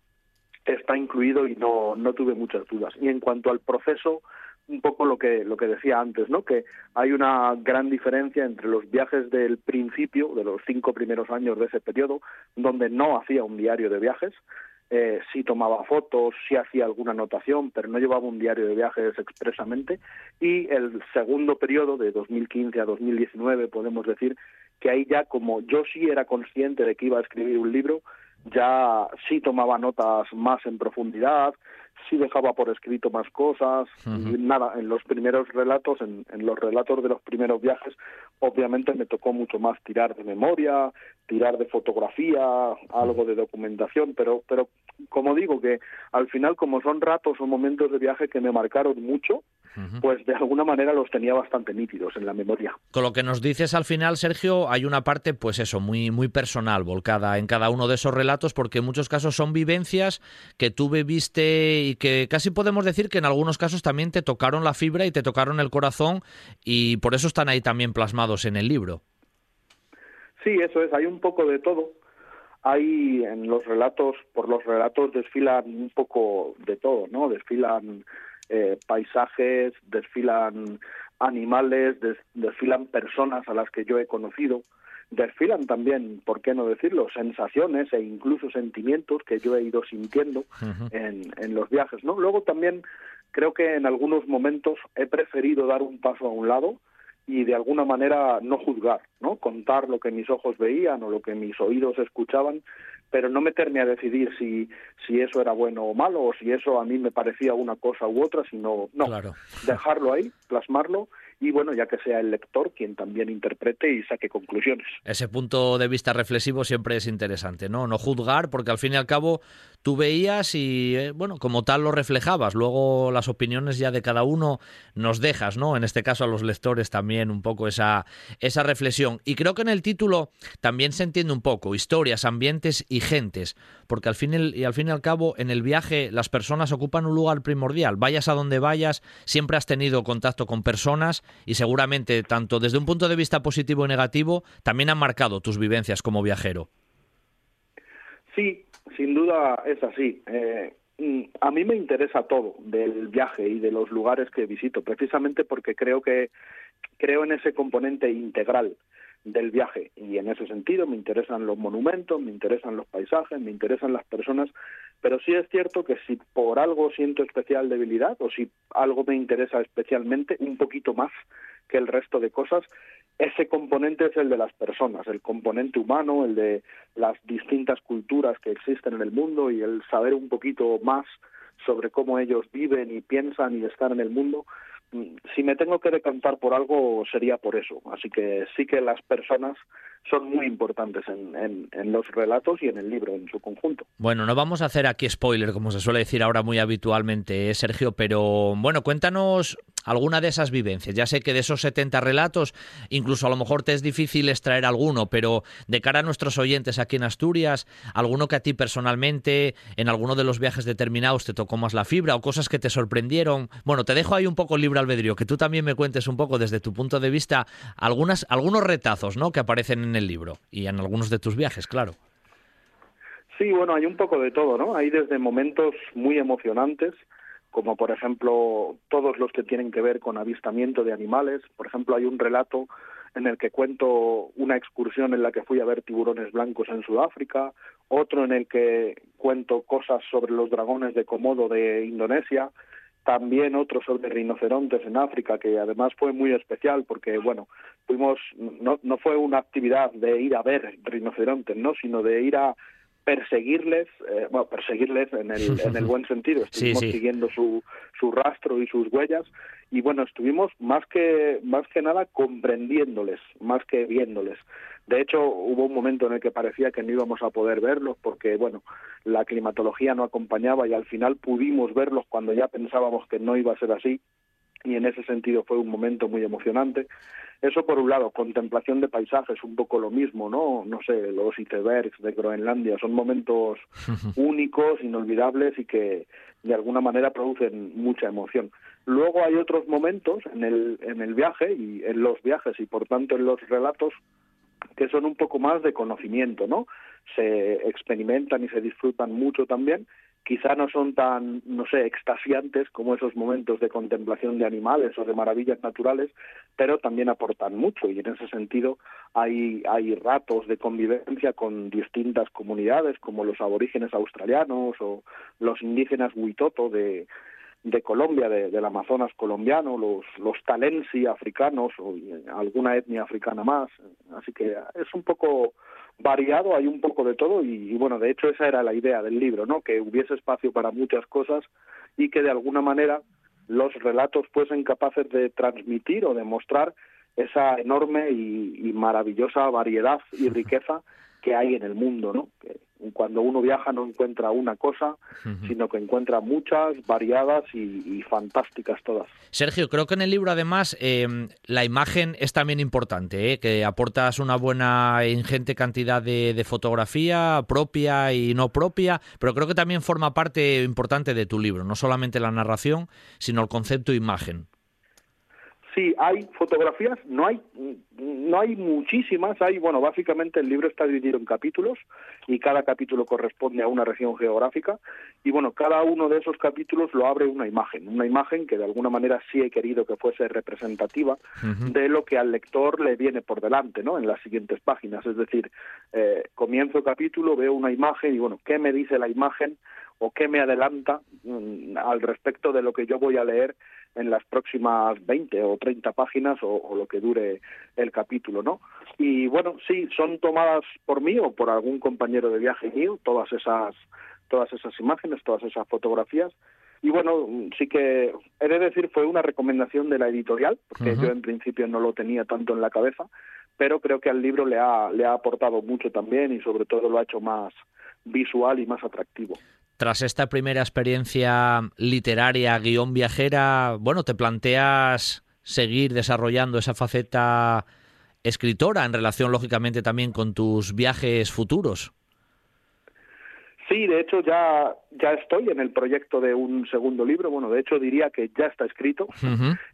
está incluido y no, no tuve muchas dudas. Y en cuanto al proceso, un poco lo que lo que decía antes, ¿no? Que hay una gran diferencia entre los viajes del principio, de los cinco primeros años de ese periodo, donde no hacía un diario de viajes, eh, sí tomaba fotos, sí hacía alguna anotación, pero no llevaba un diario de viajes expresamente. Y el segundo periodo, de 2015 a 2019, podemos decir que ahí ya como yo sí era consciente de que iba a escribir un libro, ya sí tomaba notas más en profundidad, sí dejaba por escrito más cosas y nada, en los primeros relatos, en, en, los relatos de los primeros viajes, obviamente me tocó mucho más tirar de memoria, tirar de fotografía, algo de documentación, pero, pero como digo que al final como son ratos o momentos de viaje que me marcaron mucho, pues de alguna manera los tenía bastante nítidos en la memoria. Con lo que nos dices al final, Sergio, hay una parte, pues eso, muy, muy personal, volcada en cada uno de esos relatos, porque en muchos casos son vivencias que tú viviste y que casi podemos decir que en algunos casos también te tocaron la fibra y te tocaron el corazón y por eso están ahí también plasmados en el libro. Sí, eso es, hay un poco de todo. Hay en los relatos, por los relatos desfilan un poco de todo, ¿no? Desfilan eh, paisajes, desfilan animales, desfilan personas a las que yo he conocido, desfilan también, ¿por qué no decirlo?, sensaciones e incluso sentimientos que yo he ido sintiendo en, en los viajes, ¿no? Luego también creo que en algunos momentos he preferido dar un paso a un lado y de alguna manera no juzgar, ¿no? Contar lo que mis ojos veían o lo que mis oídos escuchaban, pero no meterme a decidir si, si eso era bueno o malo o si eso a mí me parecía una cosa u otra, sino no, dejarlo ahí, plasmarlo y bueno, ya que sea el lector quien también interprete y saque conclusiones. Ese punto de vista reflexivo siempre es interesante, ¿no? No juzgar, porque al fin y al cabo tú veías y, eh, bueno, como tal lo reflejabas. Luego las opiniones ya de cada uno nos dejas, ¿no? En este caso a los lectores también un poco esa, esa reflexión. Y creo que en el título también se entiende un poco, historias, ambientes y gentes, porque al fin y al, fin y al cabo en el viaje las personas ocupan un lugar primordial. Vayas a donde vayas, siempre has tenido contacto con personas y seguramente tanto desde un punto de vista positivo y negativo también han marcado tus vivencias como viajero. Sí, sin duda es así. Eh, mm, a mí me interesa todo del viaje y de los lugares que visito, precisamente porque creo que creo en ese componente integral del viaje y en ese sentido me interesan los monumentos, me interesan los paisajes, me interesan las personas, pero sí es cierto que si por algo siento especial debilidad o si algo me interesa especialmente un poquito más que el resto de cosas, ese componente es el de las personas, el componente humano, el de las distintas culturas que existen en el mundo y el saber un poquito más sobre cómo ellos viven y piensan y están en el mundo. Si me tengo que decantar por algo sería por eso. Así que sí que las personas son muy importantes en, en, los relatos y en el libro en su conjunto. Bueno, no vamos a hacer aquí spoiler, como se suele decir ahora muy habitualmente, ¿eh, Sergio, pero bueno, cuéntanos alguna de esas vivencias. Ya sé que de esos 70 relatos, incluso a lo mejor te es difícil extraer alguno, pero de cara a nuestros oyentes aquí en Asturias, alguno que a ti personalmente, en alguno de los viajes determinados, te tocó más la fibra o cosas que te sorprendieron. Bueno, te dejo ahí un poco libre albedrío, que tú también me cuentes un poco desde tu punto de vista algunas, algunos retazos ¿no? que aparecen en el libro y en algunos de tus viajes, claro. Sí, bueno, hay un poco de todo, ¿no? Hay desde momentos muy emocionantes, como por ejemplo todos los que tienen que ver con avistamiento de animales. Por ejemplo, hay un relato en el que cuento una excursión en la que fui a ver tiburones blancos en Sudáfrica, otro en el que cuento cosas sobre los dragones de Komodo de Indonesia, también otro sobre rinocerontes en África, que además fue muy especial porque, bueno, fuimos, no, no fue una actividad de ir a ver rinocerontes, ¿no? Sino de ir a perseguirles, eh, bueno, perseguirles en el, en el buen sentido, estuvimos siguiendo su, su rastro y sus huellas y bueno, estuvimos más que, más que nada comprendiéndoles, más que viéndoles. De hecho, hubo un momento en el que parecía que no íbamos a poder verlos porque, bueno, la climatología no acompañaba y al final pudimos verlos cuando ya pensábamos que no iba a ser así y en ese sentido fue un momento muy emocionante. Eso por un lado, contemplación de paisajes, un poco lo mismo, ¿no? No sé, los icebergs de Groenlandia son momentos únicos, inolvidables y que de alguna manera producen mucha emoción. Luego hay otros momentos en el, en el viaje y en los viajes y por tanto en los relatos que son un poco más de conocimiento, ¿no? Se experimentan y se disfrutan mucho también. Quizá no son tan, no sé, extasiantes como esos momentos de contemplación de animales o de maravillas naturales, pero también aportan mucho y en ese sentido hay, hay ratos de convivencia con distintas comunidades como los aborígenes australianos o los indígenas Huitoto de, de Colombia, de, del Amazonas colombiano, los, los talensi africanos o alguna etnia africana más. Así que es un poco variado, hay un poco de todo y, bueno, de hecho esa era la idea del libro, ¿no? Que hubiese espacio para muchas cosas y que de alguna manera los relatos fuesen capaces de transmitir o de mostrar esa enorme y, y maravillosa variedad y riqueza que hay en el mundo, ¿no? Que cuando uno viaja no encuentra una cosa, sino que encuentra muchas, variadas y, fantásticas todas. Sergio, creo que en el libro además em, la imagen es también importante, ¿eh? que aportas una buena ingente cantidad de, de, fotografía propia y no propia, pero creo que también forma parte importante de tu libro, no solamente la narración, sino el concepto imagen. Sí, hay fotografías, no hay, no hay muchísimas, hay, bueno, básicamente el libro está dividido en capítulos y cada capítulo corresponde a una región geográfica y bueno, cada uno de esos capítulos lo abre una imagen, una imagen que de alguna manera sí he querido que fuese representativa de lo que al lector le viene por delante, ¿no? En las siguientes páginas, es decir, eh, comienzo capítulo, veo una imagen y bueno, ¿qué me dice la imagen? o qué me adelanta mm, al respecto de lo que yo voy a leer en las próximas 20 o 30 páginas o, lo que dure el capítulo, ¿no? Y bueno, sí, son tomadas por mí o por algún compañero de viaje mío, todas esas, todas esas imágenes, todas esas fotografías. Y bueno, sí que he de decir, fue una recomendación de la editorial, porque yo en principio no lo tenía tanto en la cabeza, pero creo que al libro le ha, le ha aportado mucho también y sobre todo lo ha hecho más visual y más atractivo tras esta primera experiencia literaria, guion viajera, bueno, te planteas seguir desarrollando esa faceta escritora en relación, lógicamente, también con tus viajes futuros. Sí, de hecho ya, ya estoy en el proyecto de un segundo libro. Bueno, de hecho diría que ya está escrito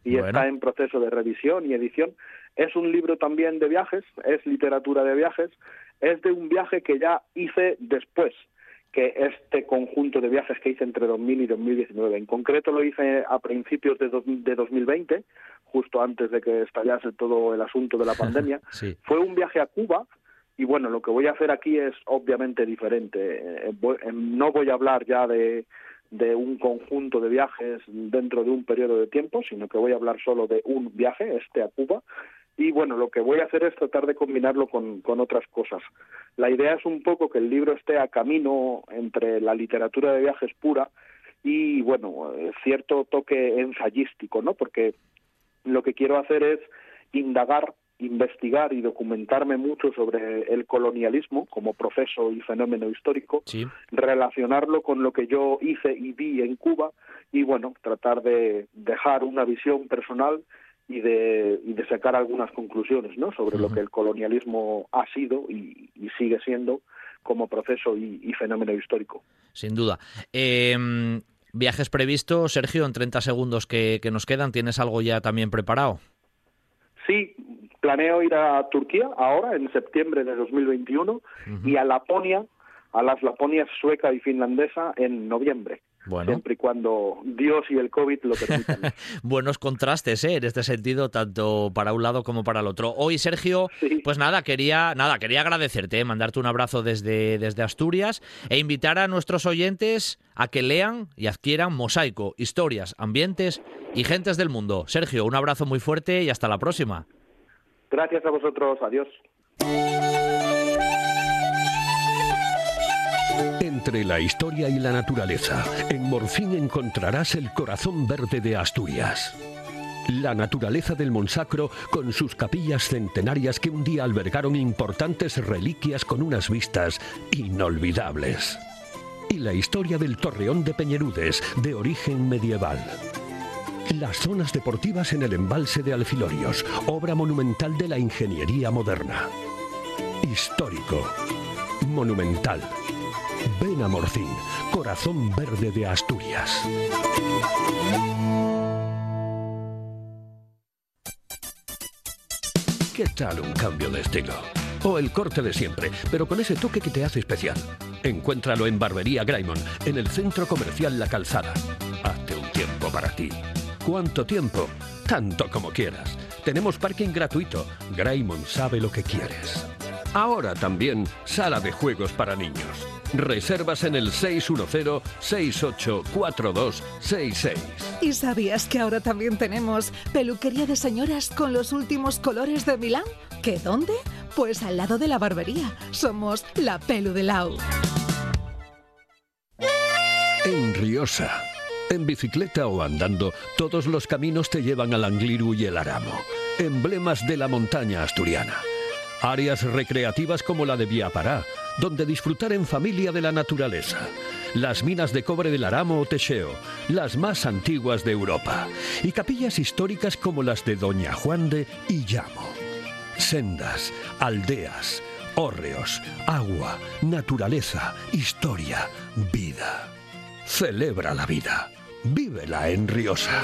y está en proceso de revisión y edición. Es un libro también de viajes, es literatura de viajes, es de un viaje que ya hice después que este conjunto de viajes que hice entre 2000 y 2019. En concreto lo hice a principios de, de 2020, justo antes de que estallase todo el asunto de la pandemia. Fue un viaje a Cuba y bueno, lo que voy a hacer aquí es obviamente diferente. Eh, eh, no voy a hablar ya de, de un conjunto de viajes dentro de un periodo de tiempo, sino que voy a hablar solo de un viaje, este a Cuba, y bueno, lo que voy a hacer es tratar de combinarlo con, con otras cosas. La idea es un poco que el libro esté a camino entre la literatura de viajes pura y, bueno, cierto toque ensayístico, ¿no? Porque lo que quiero hacer es indagar, investigar y documentarme mucho sobre el colonialismo como proceso y fenómeno histórico, relacionarlo con lo que yo hice y vi en Cuba y, bueno, tratar de dejar una visión personal y de, y de sacar algunas conclusiones ¿no? sobre lo que el colonialismo ha sido y, sigue siendo como proceso y, fenómeno histórico. Sin duda. Em, ¿Viajes previstos, Sergio, en 30 segundos que, nos quedan? ¿Tienes algo ya también preparado? Sí, planeo ir a Turquía ahora, en septiembre de 2021, y a Laponia, a las Laponias sueca y finlandesa en noviembre. Bueno. Siempre y cuando Dios y el COVID lo permitan. Buenos contrastes, ¿eh? En este sentido, tanto para un lado como para el otro. Hoy, Sergio, pues nada, quería, nada, quería agradecerte, ¿eh? mandarte un abrazo desde, desde Asturias e invitar a nuestros oyentes a que lean y adquieran Mosaico, historias, ambientes y gentes del mundo. Sergio, un abrazo muy fuerte y hasta la próxima. Gracias a vosotros, adiós. Entre la historia y la naturaleza, en Morfín encontrarás el corazón verde de Asturias. La naturaleza del Monsacro con sus capillas centenarias que un día albergaron importantes reliquias con unas vistas inolvidables. Y la historia del Torreón de Peñerudes, de origen medieval. Las zonas deportivas en el embalse de Alfilorios, obra monumental de la ingeniería moderna. Histórico. Monumental Ven a Morcín, corazón verde de Asturias. ¿Qué tal un cambio de estilo? O el corte de siempre, pero con ese toque que te hace especial. Encuéntralo en Barbería Graymon, en el centro comercial La Calzada. Hazte un tiempo para ti. ¿Cuánto tiempo? Tanto como quieras. Tenemos parking gratuito. Graymon sabe lo que quieres. Ahora también sala de juegos para niños. Reservas en el 610-684266. ¿Y sabías que ahora también tenemos peluquería de señoras con los últimos colores de Milán? ¿Qué dónde? Pues al lado de la barbería. Somos la Pelu de Lau. En Riosa. En bicicleta o andando, todos los caminos te llevan al Angliru y el Aramo, emblemas de la montaña asturiana. Áreas recreativas como la de Viapará, donde disfrutar en familia de la naturaleza. Las minas de cobre del Aramo o Techeo, las más antiguas de Europa. Y capillas históricas como las de Doña Juan de Illamo. Sendas, aldeas, hórreos, agua, naturaleza, historia, vida. Celebra la vida. Vívela en Riosa.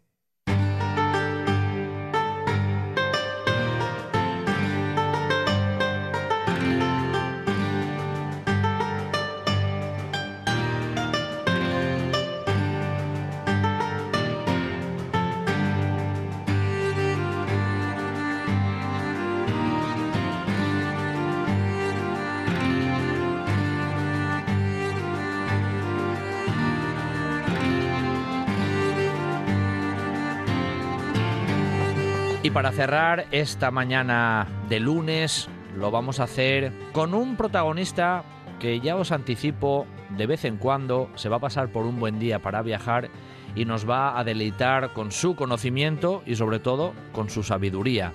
Para cerrar esta mañana de lunes, lo vamos a hacer con un protagonista que ya os anticipo, de vez en cuando se va a pasar por un buen día para viajar y nos va a deleitar con su conocimiento y sobre todo con su sabiduría.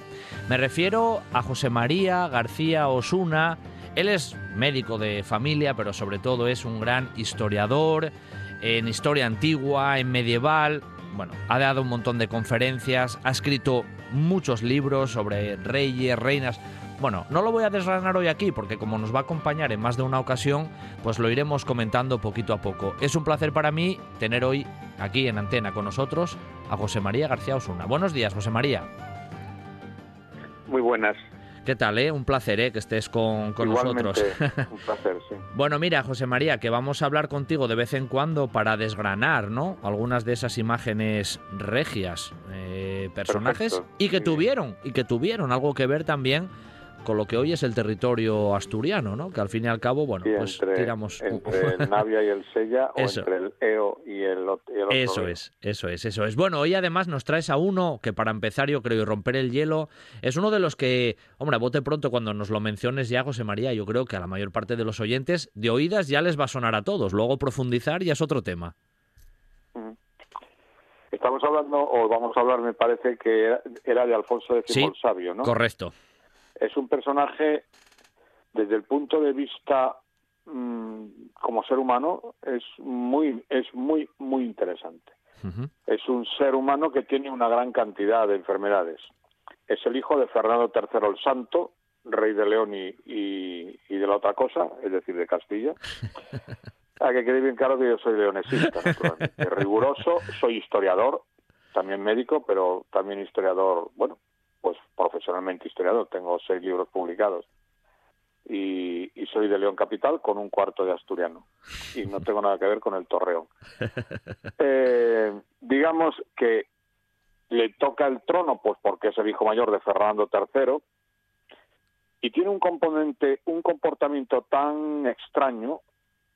Me refiero a José María García Osuna. Él es médico de familia, pero sobre todo es un gran historiador en historia antigua, en medieval. Bueno, ha dado un montón de conferencias, ha escrito muchos libros sobre reyes, reinas. Bueno, no lo voy a desgranar hoy aquí porque como nos va a acompañar en más de una ocasión, pues lo iremos comentando poquito a poco. Es un placer para mí tener hoy aquí en antena con nosotros a José María García Osuna. Buenos días, José María. Muy buenas. ¿Qué tal, eh? Un placer, eh, que estés con, con nosotros. un placer, sí. bueno, mira, José María, que vamos a hablar contigo de vez en cuando para desgranar, ¿no? Algunas de esas imágenes regias, eh, personajes, Perfecto, y que tuvieron, y que tuvieron algo que ver también con lo que hoy es el territorio asturiano, ¿no? Que al fin y al cabo, bueno, Sí, pues entre, tiramos... entre el Navia y el Sella Eso. o entre el EO y el, y el Eso es, eso es, eso es. Bueno, hoy además nos traes a uno que para empezar yo creo y romper el hielo es uno de los que, hombre, a bote pronto cuando nos lo menciones ya, José María, yo creo que a la mayor parte de los oyentes de oídas ya les va a sonar a todos. Luego profundizar ya es otro tema. Estamos hablando, o vamos a hablar, me parece que era, de Alfonso X Sí, Sabio, ¿no? Correcto. Es un personaje, desde el punto de vista mm, como ser humano, es muy, es muy, muy interesante. Es un ser humano que tiene una gran cantidad de enfermedades. Es el hijo de Fernando III el Santo, rey de León y, y- y de la otra cosa, es decir, de Castilla. A que quede bien claro que yo soy leonesista. Riguroso, soy historiador, también médico, pero también historiador, bueno, pues profesionalmente historiador. Tengo seis libros publicados. Y, y soy de León Capital con un cuarto de asturiano. Y no tengo nada que ver con el Torreón. Eh, digamos que le toca el trono, pues porque es el hijo mayor de Fernando III, y tiene un componente, un comportamiento tan extraño.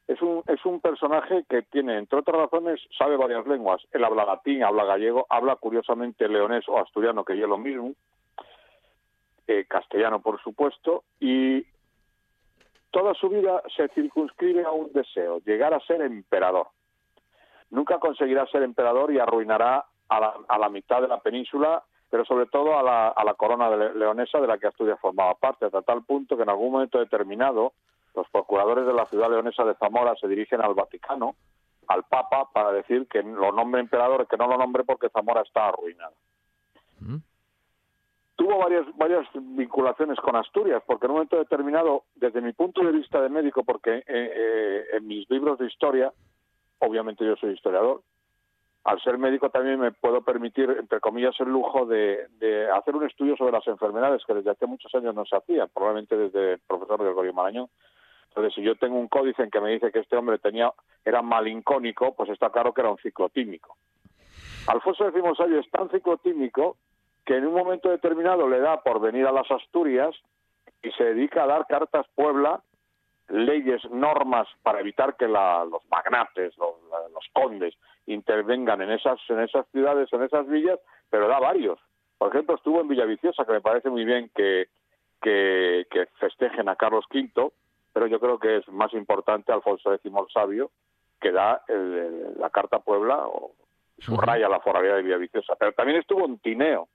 Es un, es un personaje que tiene, entre otras razones, sabe varias lenguas. Él habla latín, habla gallego, habla curiosamente leonés o asturiano, que yo lo mismo, eh, castellano, por supuesto, y toda su vida se circunscribe a un deseo, llegar a ser emperador nunca conseguirá ser emperador y arruinará a la, a la mitad de la península, pero sobre todo a la, a la corona de le- leonesa de la que Asturias formaba parte, hasta tal punto que en algún momento determinado los procuradores de la ciudad leonesa de Zamora se dirigen al Vaticano, al Papa, para decir que lo nombre emperador, que no lo nombre porque Zamora está arruinada. Tuvo varias, varias vinculaciones con Asturias, porque en un momento determinado, desde mi punto de vista de médico, porque eh, eh, en mis libros de historia, obviamente yo soy historiador, al ser médico también me puedo permitir, entre comillas, el lujo de, hacer un estudio sobre las enfermedades que desde hace muchos años no se hacía, probablemente desde el profesor Gregorio Marañón. Entonces, si yo tengo un códice en que me dice que este hombre tenía era malincónico, pues está claro que era un ciclotímico. Alfonso X Sabio es tan ciclotímico que en un momento determinado le da por venir a las Asturias y se dedica a dar cartas Puebla, leyes, normas para evitar que la- los magnates, los, condes intervengan en esas, en esas ciudades, en esas villas, pero da varios. Por ejemplo, estuvo en Villaviciosa, que me parece muy bien que, que, que festejen a Carlos V, pero yo creo que es más importante Alfonso X el Sabio, que da el- el- la carta Puebla o subraya la foralidad de Villaviciosa. Pero también estuvo en Tineo,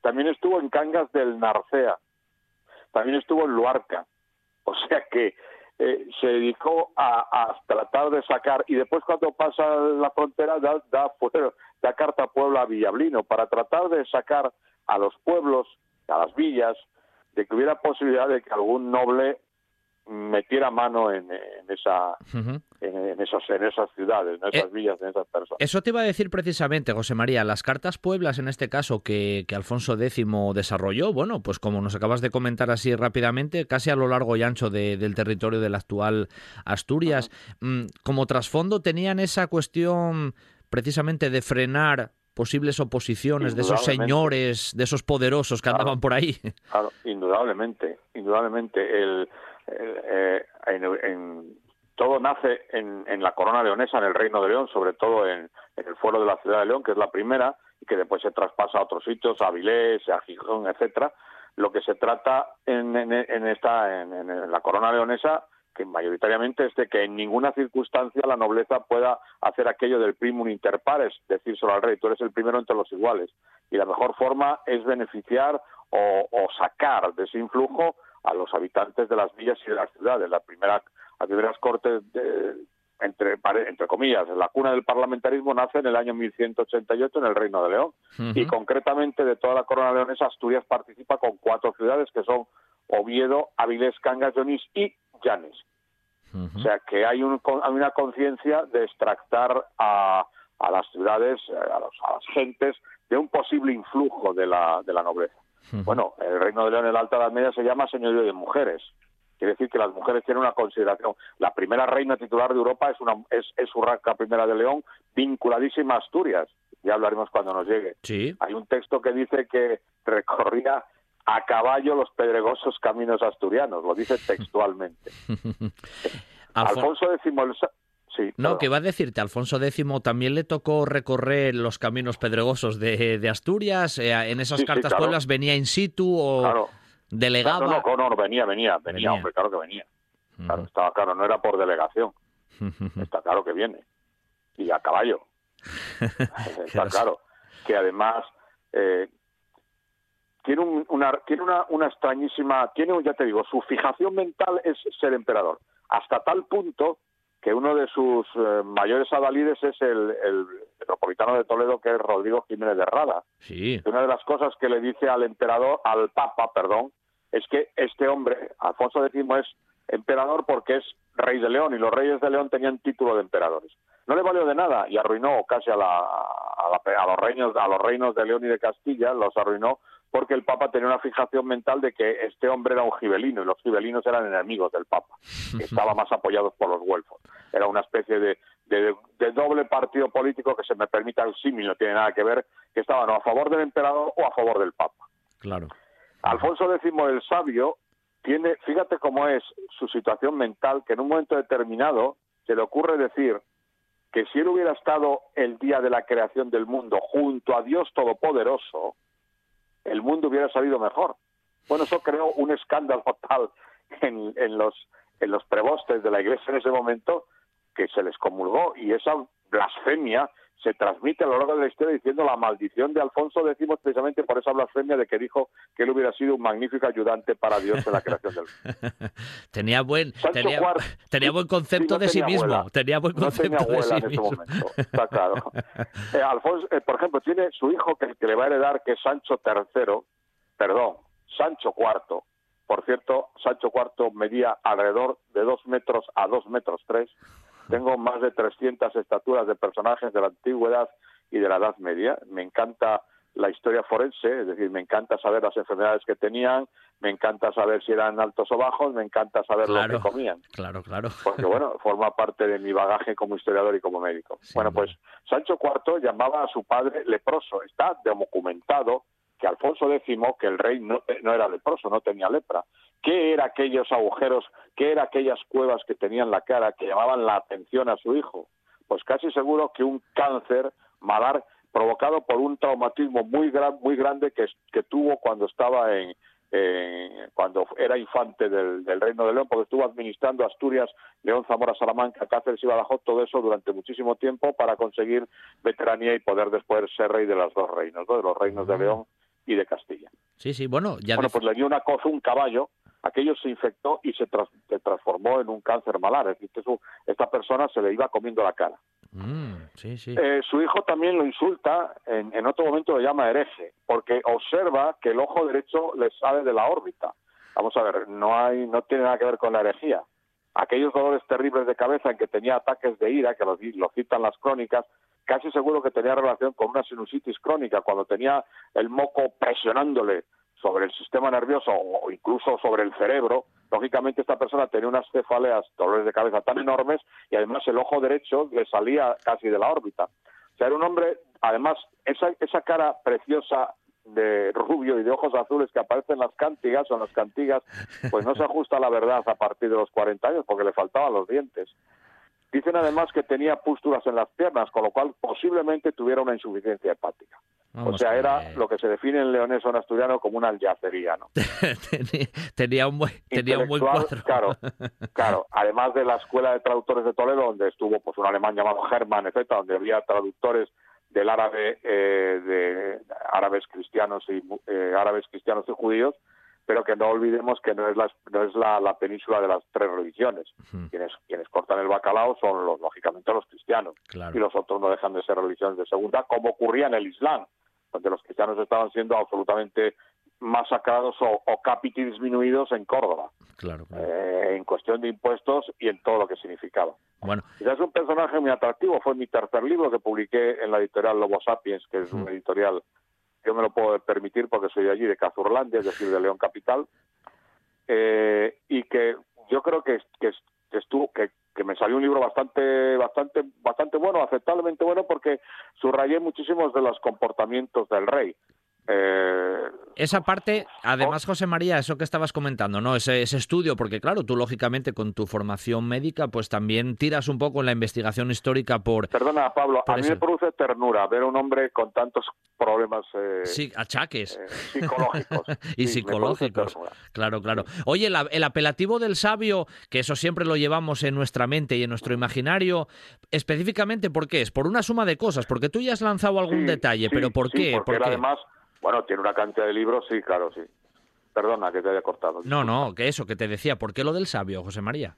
También estuvo en Cangas del Narcea, también estuvo en Luarca. O sea que eh, se dedicó a, tratar de sacar, y después cuando pasa la frontera da, da, da carta a Puebla a Villablino, para tratar de sacar a los pueblos, a las villas, de que hubiera posibilidad de que algún noble metiera mano en, en esa en, en esas en esas ciudades, en esas Eh, villas, en esas personas. Eso te iba a decir precisamente, José María, las cartas pueblas en este caso que, que Alfonso X desarrolló, bueno, pues como nos acabas de comentar así rápidamente, casi a lo largo y ancho de- del territorio del actual Asturias, mm, como trasfondo tenían esa cuestión precisamente de frenar posibles oposiciones de esos señores, de esos poderosos que Claro. andaban por ahí. Claro, indudablemente, indudablemente. El, eh, en, en- todo nace en, la corona leonesa, en el Reino de León, sobre todo en, el fuero de la ciudad de León, que es la primera, y que después se traspasa a otros sitios, a Avilés, a Gijón, etcétera. Lo que se trata en, esta, en, la corona leonesa, que mayoritariamente es de que en ninguna circunstancia la nobleza pueda hacer aquello del primum inter pares, decírselo al rey, tú eres el primero entre los iguales. Y la mejor forma es beneficiar o sacar de ese influjo a los habitantes de las villas y de las ciudades. La primera las primeras cortes, entre, entre comillas, la cuna del parlamentarismo nace en el año 1188 en el Reino de León. Y concretamente de toda la corona leonesa, Asturias participa con cuatro ciudades que son Oviedo, Avilés, Cangas, Dionís y Llanes. O sea que hay, un, hay una conciencia de extractar a, a las ciudades, a, los, a, las gentes, de un posible influjo de la, de la nobleza. Bueno, el Reino de León en la Alta Edad Media se llama señorío de mujeres. Quiere decir que las mujeres tienen una consideración. La primera reina titular de Europa es, una, es, es Urraca I de León, vinculadísima a Asturias. Ya hablaremos cuando nos llegue. Sí. Hay un texto que dice que recorría a caballo los pedregosos caminos asturianos, lo dice textualmente. Alfonso X Sí, no, que va a decirte, Alfonso X también le tocó recorrer los caminos pedregosos de, de Asturias, eh, en esas cartas pueblas venía in situ o delegaba. No, no, no, venía, venía, venía, hombre, claro que venía. Claro, estaba claro, no era por delegación. Está claro que viene. Y a caballo. Está claro. Que además eh, tiene, una, tiene una, una extrañísima, tiene, ya te digo, su fijación mental es ser emperador. Hasta tal punto que uno de sus eh, mayores adalides es el, el, metropolitano de Toledo, que es Rodrigo Jiménez de Rada. Sí. Una de las cosas que le dice al emperador, al papa, perdón, es que este hombre, Alfonso X, es emperador porque es rey de León y los reyes de León tenían título de emperadores. No le valió de nada y arruinó casi a, la, a, los reinos, a los reinos de León y de Castilla, los arruinó porque el Papa tenía una fijación mental de que este hombre era un gibelino y los gibelinos eran enemigos del Papa, que estaban más apoyados por los güelfos. Era una especie de, de, doble partido político que se me permita el símil, no tiene nada que ver, que estaban o a favor del emperador o a favor del Papa. Claro. Alfonso X el Sabio tiene, fíjate cómo es su situación mental, que en un momento determinado se le ocurre decir que si él hubiera estado el día de la creación del mundo junto a Dios Todopoderoso, el mundo hubiera salido mejor. Bueno, eso creó un escándalo tal en, en, los, en los prebostes de la iglesia en ese momento que se les comulgó y esa blasfemia se transmite a lo largo de la historia diciendo la maldición de Alfonso X precisamente por esa blasfemia de que dijo que él hubiera sido un magnífico ayudante para Dios en la creación del mundo. tenía buen tenía, buen concepto de sí mismo, tenía buen concepto de sí mismo. Momento, está claro. Eh, Alfonso, eh, por ejemplo, tiene su hijo que, que le va a heredar que es Sancho III, perdón, Sancho IV. Por cierto, Sancho IV medía alrededor de dos metros a dos metros tres tengo más de 300 estaturas de personajes de la antigüedad y de la Edad Media. Me encanta la historia forense, es decir, me encanta saber las enfermedades que tenían, me encanta saber si eran altos o bajos, me encanta saber lo que comían. Claro, claro. Porque, bueno, forma parte de mi bagaje como historiador y como médico. bueno, pues Sancho IV llamaba a su padre leproso. Está documentado que Alfonso X, que el rey no, no era leproso, no tenía lepra, ¿Qué eran aquellos agujeros, qué eran aquellas cuevas que tenían la cara que llamaban la atención a su hijo? Pues casi seguro que un cáncer malar provocado por un traumatismo muy gran, muy grande que, que tuvo cuando estaba en, cuando era infante del, Reino de León, porque estuvo administrando Asturias, León, Zamora, Salamanca, Cáceres y Badajoz, todo eso durante muchísimo tiempo para conseguir veteranía y poder después ser rey de los dos reinos, de los reinos de León y de Castilla. Sí, sí, bueno, ya... Bueno, pues le dio una cosa, un caballo, aquello se infectó y se, transformó en un cáncer malar. Es decir, que esta persona se le iba comiendo la cara. Mm, sí, sí. Eh, su hijo también lo insulta, en, otro momento lo llama hereje, porque observa que el ojo derecho le sale de la órbita. Vamos a ver, no, hay, no tiene nada que ver con la herejía. Aquellos dolores terribles de cabeza en que tenía ataques de ira, que lo, lo citan las crónicas, casi seguro que tenía relación con una sinusitis crónica, cuando tenía el moco presionándole sobre el sistema nervioso o incluso sobre el cerebro, lógicamente esta persona tenía unas cefaleas, dolores de cabeza tan enormes y además el ojo derecho le salía casi de la órbita. O sea, era un hombre, además, esa, esa cara preciosa, de rubio y de ojos azules que aparece en las cántigas o en las cantigas, pues no se ajusta a la verdad a partir de los 40 años porque le faltaban los dientes. Dicen además que tenía pústulas en las piernas, con lo cual posiblemente tuviera una insuficiencia hepática. o sea, era lo que se define en leonés o en asturiano como una alyacería, ¿no? tenía, un buen, tenía un buen cuadro. Claro, claro. Además de la Escuela de Traductores de Toledo, donde estuvo pues un alemán llamado Hermann, etcétera, donde había traductores del árabe, eh, de árabes cristianos y eh, árabes cristianos y judíos, pero que no olvidemos que no es la, no es la, península de las tres religiones. quienes, quienes cortan el bacalao son los, lógicamente los cristianos y los otros no dejan de ser religiones de segunda, como ocurría en el Islam, donde los cristianos estaban siendo absolutamente masacrados o, o capiti disminuidos en Córdoba. Claro, eh, en cuestión de impuestos y en todo lo que significaba. Bueno. es un personaje muy atractivo. Fue mi tercer libro que publiqué en la editorial Lobo Sapiens, que es una editorial yo me lo puedo permitir porque soy de allí, de Cazurlandia, es decir, de León Capital, eh, y que yo creo que, que, estuvo, que, que me salió un libro bastante, bastante, bastante bueno, aceptablemente bueno, porque subrayé muchísimos de los comportamientos del rey. Eh, esa parte, además, José María, eso que estabas comentando, ¿no? Ese, estudio, porque claro, tú lógicamente con tu formación médica, pues también tiras un poco en la investigación histórica por. Perdona, Pablo, a mí me produce ternura ver a un hombre con tantos problemas. Eh, sí, achaques. Eh, psicológicos. y psicológicos. Claro, claro. Oye, el apelativo del sabio, que eso siempre lo llevamos en nuestra mente y en nuestro imaginario, específicamente, ¿por qué es? Por una suma de cosas, porque tú ya has lanzado algún detalle, pero ¿por qué? Porque además bueno, tiene una cantidad de libros, sí, claro, sí. Perdona que te haya cortado. No, no, que eso, que te decía, ¿por qué lo del sabio, José María?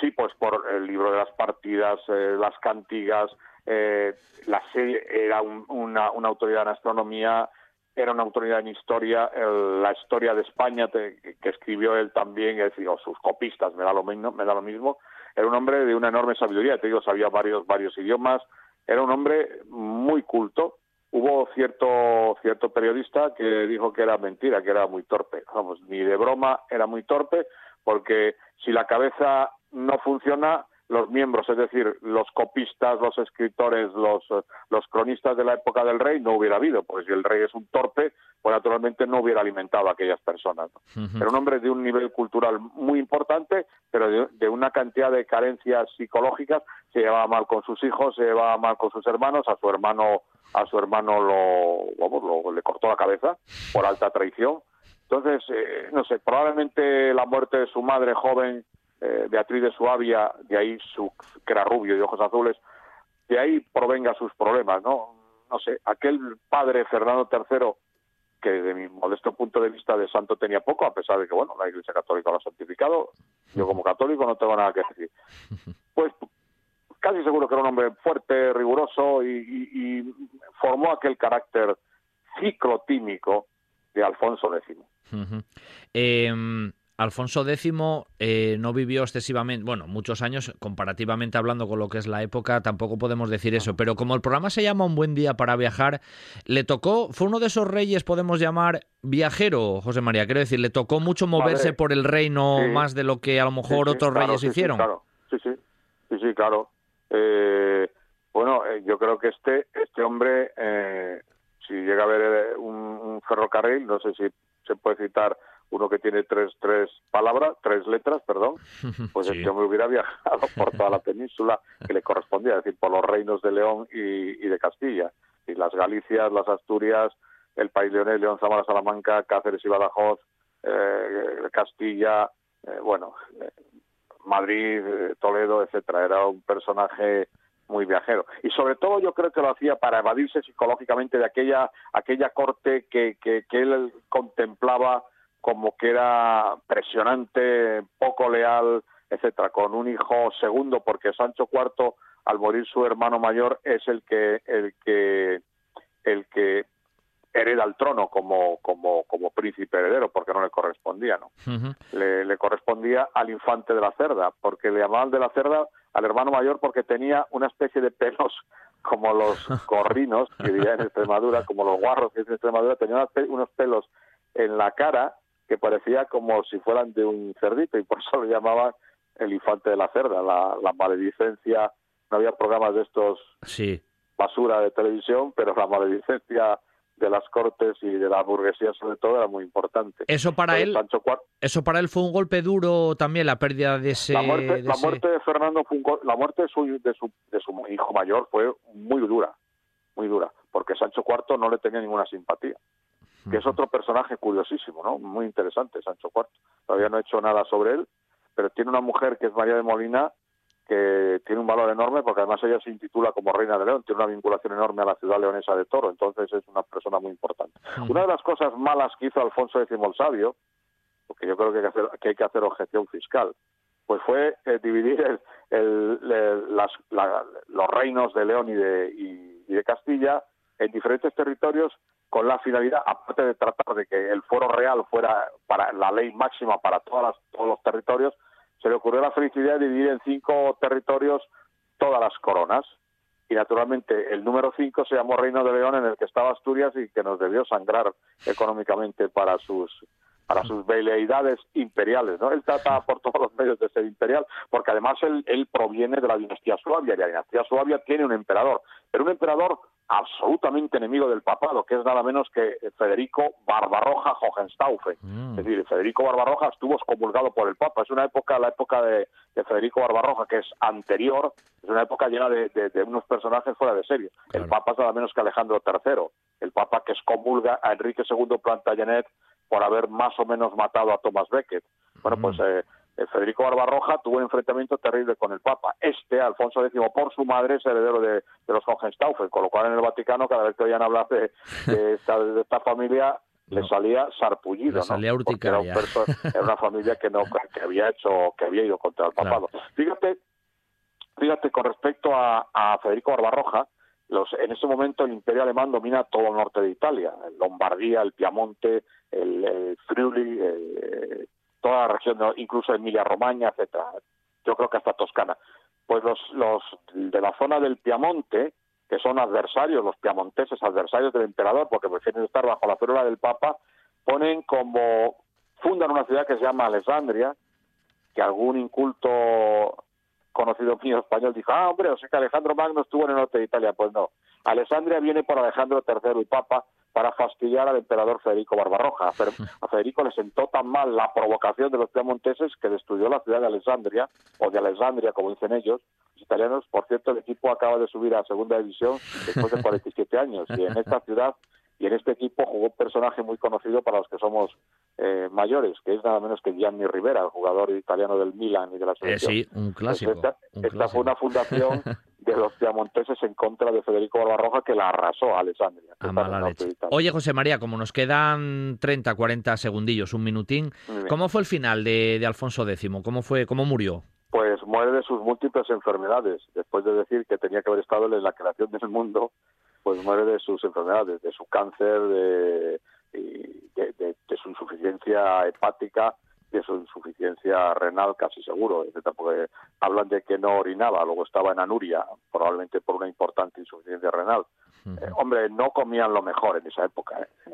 Sí, pues por el libro de las partidas, eh, las cantigas, eh, la serie era una, autoridad en astronomía, era una autoridad en historia, la historia de España que escribió él también, es decir, o sus copistas, me da lo mismo, me da lo mismo. Era un hombre de una enorme sabiduría, te digo, sabía varios varios idiomas, era un hombre muy culto, hubo cierto cierto periodista que dijo que era mentira, que era muy torpe. Vamos, ni de broma era muy torpe, porque si la cabeza no funciona, los miembros, es decir, los copistas, los escritores, los, los cronistas de la época del rey, no hubiera habido, porque si el rey es un torpe, pues naturalmente no hubiera alimentado a aquellas personas. Era un hombre de un nivel cultural muy importante, pero de, una cantidad de carencias psicológicas, se llevaba mal con sus hijos, se llevaba mal con sus hermanos, a su hermano, a su hermano lo, le cortó la cabeza por alta traición. Entonces, eh, no sé, probablemente la muerte de su madre joven eh, Beatriz de Suabia, de ahí su, que era rubio y ojos azules, de ahí provenga sus problemas, ¿no? No sé, aquel padre Fernando III, que de mi modesto punto de vista de santo tenía poco, a pesar de que, bueno, la Iglesia Católica lo ha santificado, yo como católico no tengo nada que decir. Pues casi seguro que era un hombre fuerte, riguroso y, formó aquel carácter ciclotímico de Alfonso X. Alfonso X eh, no vivió excesivamente, bueno, muchos años, comparativamente hablando con lo que es la época, tampoco podemos decir eso, pero como el programa se llama Un buen día para viajar, le tocó, fue uno de esos reyes, podemos llamar viajero, José María, quiero decir, le tocó mucho moverse por el reino más de lo que a lo mejor otros reyes hicieron. claro, sí, sí, sí, sí, claro. Eh, bueno, eh, yo creo que este, este hombre, si llega a ver un ferrocarril, no sé si se puede citar uno que tiene tres, tres palabras, tres letras, perdón, pues sí. me hubiera viajado por toda la península que le correspondía, es decir, por los reinos de León y, de Castilla, y las Galicias, las Asturias, el País Leonés, León, Zamora, Salamanca, Cáceres y Badajoz, eh, Castilla, eh, bueno, eh, Madrid, Toledo, etcétera. Era un personaje muy viajero. Y sobre todo yo creo que lo hacía para evadirse psicológicamente de aquella, aquella corte que, que, que él contemplaba como que era presionante, poco leal, etcétera, con un hijo segundo, porque Sancho IV, al morir su hermano mayor, es el que, el que, el que hereda el trono como, como, como príncipe heredero, porque no le correspondía, ¿no? le, le, correspondía al infante de la cerda, porque le llamaban de la cerda al hermano mayor porque tenía una especie de pelos como los corrinos, que diría en Extremadura, como los guarros que es en Extremadura, tenía unos pelos en la cara que parecía como si fueran de un cerdito y por eso lo llamaban el infante de la cerda, la, maledicencia. No había programas de estos sí. basura de televisión, pero la maledicencia de las cortes y de la burguesía sobre todo era muy importante. Eso para él, eso para él fue un golpe duro también la pérdida de ese. La muerte de, la muerte de Fernando fue la muerte de su, de su de su hijo mayor fue muy dura, muy dura, porque Sancho IV no le tenía ninguna simpatía. Que es otro personaje curiosísimo, ¿no? Muy interesante, Sancho IV. Todavía no he hecho nada sobre él, pero tiene una mujer que es María de Molina, que tiene un valor enorme porque además ella se intitula como Reina de León, tiene una vinculación enorme a la ciudad leonesa de Toro, entonces es una persona muy importante. Una de las cosas malas que hizo Alfonso X el Sabio, porque yo creo que hay que hacer, que hay que hacer objeción fiscal, pues fue eh, dividir los reinos de León y de, y de Castilla en diferentes territorios con la finalidad, aparte de tratar de que el foro real fuera para la ley máxima para todas todos los territorios, se le ocurrió la felicidad de dividir en cinco territorios todas las coronas. Y naturalmente el número cinco se llamó Reino de León, en el que estaba Asturias y que nos debió sangrar económicamente para sus para sus veleidades imperiales, ¿no? Él trata por todos los medios de ser imperial, porque además él, él proviene de la dinastía Suabia, y la dinastía Suabia tiene un emperador, pero un emperador absolutamente enemigo del papado, que es nada menos que Federico Barbarroja Hohenstaufen. Mm. Es decir, Federico Barbarroja estuvo excomulgado por el Papa. Es una época, la época de, Federico Barbarroja, que es anterior, es una época llena de, unos personajes fuera de serie. El Papa es nada menos que Alejandro III, el Papa que excomulga a Enrique II Plantagenet por haber más o menos matado a Thomas Becket. Bueno, pues eh, eh, Federico Barbarroja tuvo un enfrentamiento terrible con el Papa. Este, Alfonso X, por su madre, es heredero de, los Hohenstaufen, con lo cual en el Vaticano, cada vez que oían hablar de, esta, familia, le salía sarpullido, le salía ¿no? era, era, una familia que no que había hecho que había ido contra el papado. Fíjate, fíjate con respecto a, Federico Barbarroja, los, en ese momento el Imperio alemán domina todo el norte de Italia, Lombardía, el Piamonte, el, Friuli, eh, toda la región, incluso Emilia-Romagna, etcétera. Yo creo que hasta Toscana. Pues los, los de la zona del Piamonte, que son adversarios, los piamonteses adversarios del emperador, porque prefieren estar bajo la férula del Papa, ponen como fundan una ciudad que se llama Alessandria, que algún inculto conocido mío español dijo, ah, hombre, o sea que Alejandro Magno estuvo en el norte de Italia. Pues no. Alessandria viene por Alejandro III, el Papa, para fastidiar al emperador Federico Barbarroja. A Federico le sentó tan mal la provocación de los piamonteses que destruyó la ciudad de Alessandria, o de Alessandria, como dicen ellos, los italianos. Por cierto, el equipo acaba de subir a segunda división después de 47 años, y en esta ciudad y en este equipo jugó un personaje muy conocido para los que somos eh, mayores, que es nada menos que Gianni Rivera, el jugador italiano del Milan y de la eh, selección. sí, un clásico. esta, fue una fundación de los piamonteses en contra de Federico Barbarroja que la arrasó a Alessandria. Oye, José María, como nos quedan 30, 40 segundillos, un minutín, ¿cómo fue el final de, de Alfonso X? ¿Cómo, fue, ¿Cómo murió? Pues muere de sus múltiples enfermedades, después de decir que tenía que haber estado en la creación del mundo pues muere de sus enfermedades, de su cáncer, de, de, su insuficiencia hepática, de su insuficiencia renal casi seguro, porque hablan de que no orinaba, luego estaba en anuria, probablemente por una importante insuficiencia renal. Eh, hombre, no comían lo mejor en esa época, ¿eh?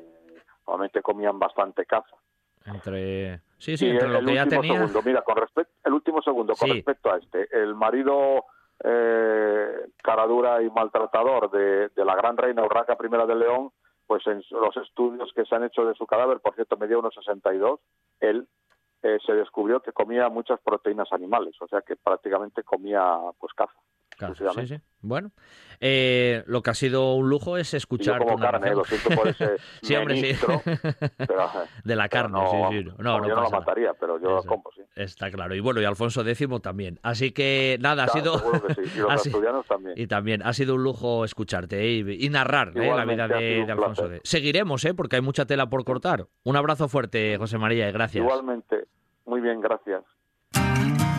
normalmente comían bastante caza. Entre sí, sí, entre lo que ya tenía. Segundo, mira, con respecto, el último segundo, con respecto a este, el marido eh, caradura y maltratador de, la gran reina Urraca I de León, pues en los estudios que se han hecho de su cadáver, por cierto, medía unos 62, él eh, se descubrió que comía muchas proteínas animales, o sea que prácticamente comía pues caza. Sí, sí. Bueno, eh, lo que ha sido un lujo es escuchar. Yo como carne, lo siento por ese sí, hombre, sí. de la carne, no, sí, sí. No, no yo no lo mataría, pero yo lo sí. Está claro. Y bueno, y Alfonso X también. Así que nada, ha sido. Y los estudianos también. Y también ha sido un lujo escucharte ¿eh? y, narrar ¿eh? la vida de, de Alfonso X. Seguiremos, ¿eh? porque hay mucha tela por cortar. Un abrazo fuerte, José María, y gracias. Igualmente. Muy bien, gracias.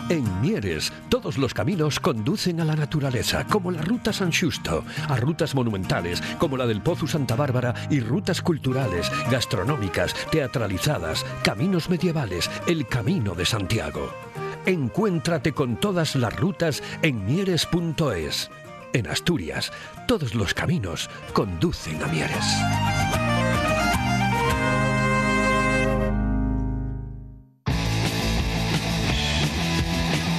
En Mieres, todos los caminos conducen a la naturaleza, como la Ruta San Justo, a rutas monumentales, como la del Pozo Santa Bárbara, y rutas culturales, gastronómicas, teatralizadas, caminos medievales, el Camino de Santiago. Encuéntrate con todas las rutas en mieres.es. En Asturias, todos los caminos conducen a Mieres.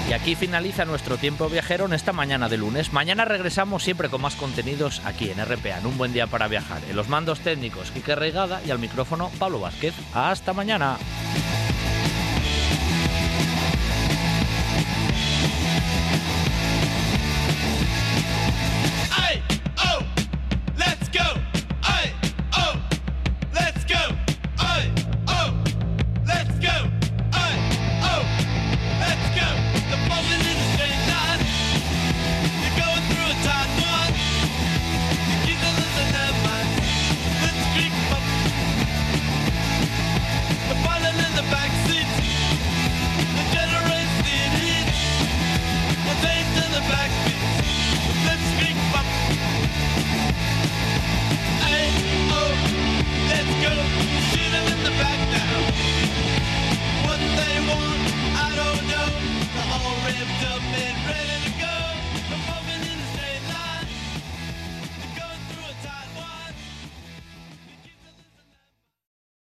Y aquí finaliza nuestro tiempo viajero en esta mañana de lunes. Mañana regresamos siempre con más contenidos aquí en RPA, en un buen día para viajar. En los mandos técnicos, Quique Reigada y al micrófono Pablo Vázquez. Hasta mañana.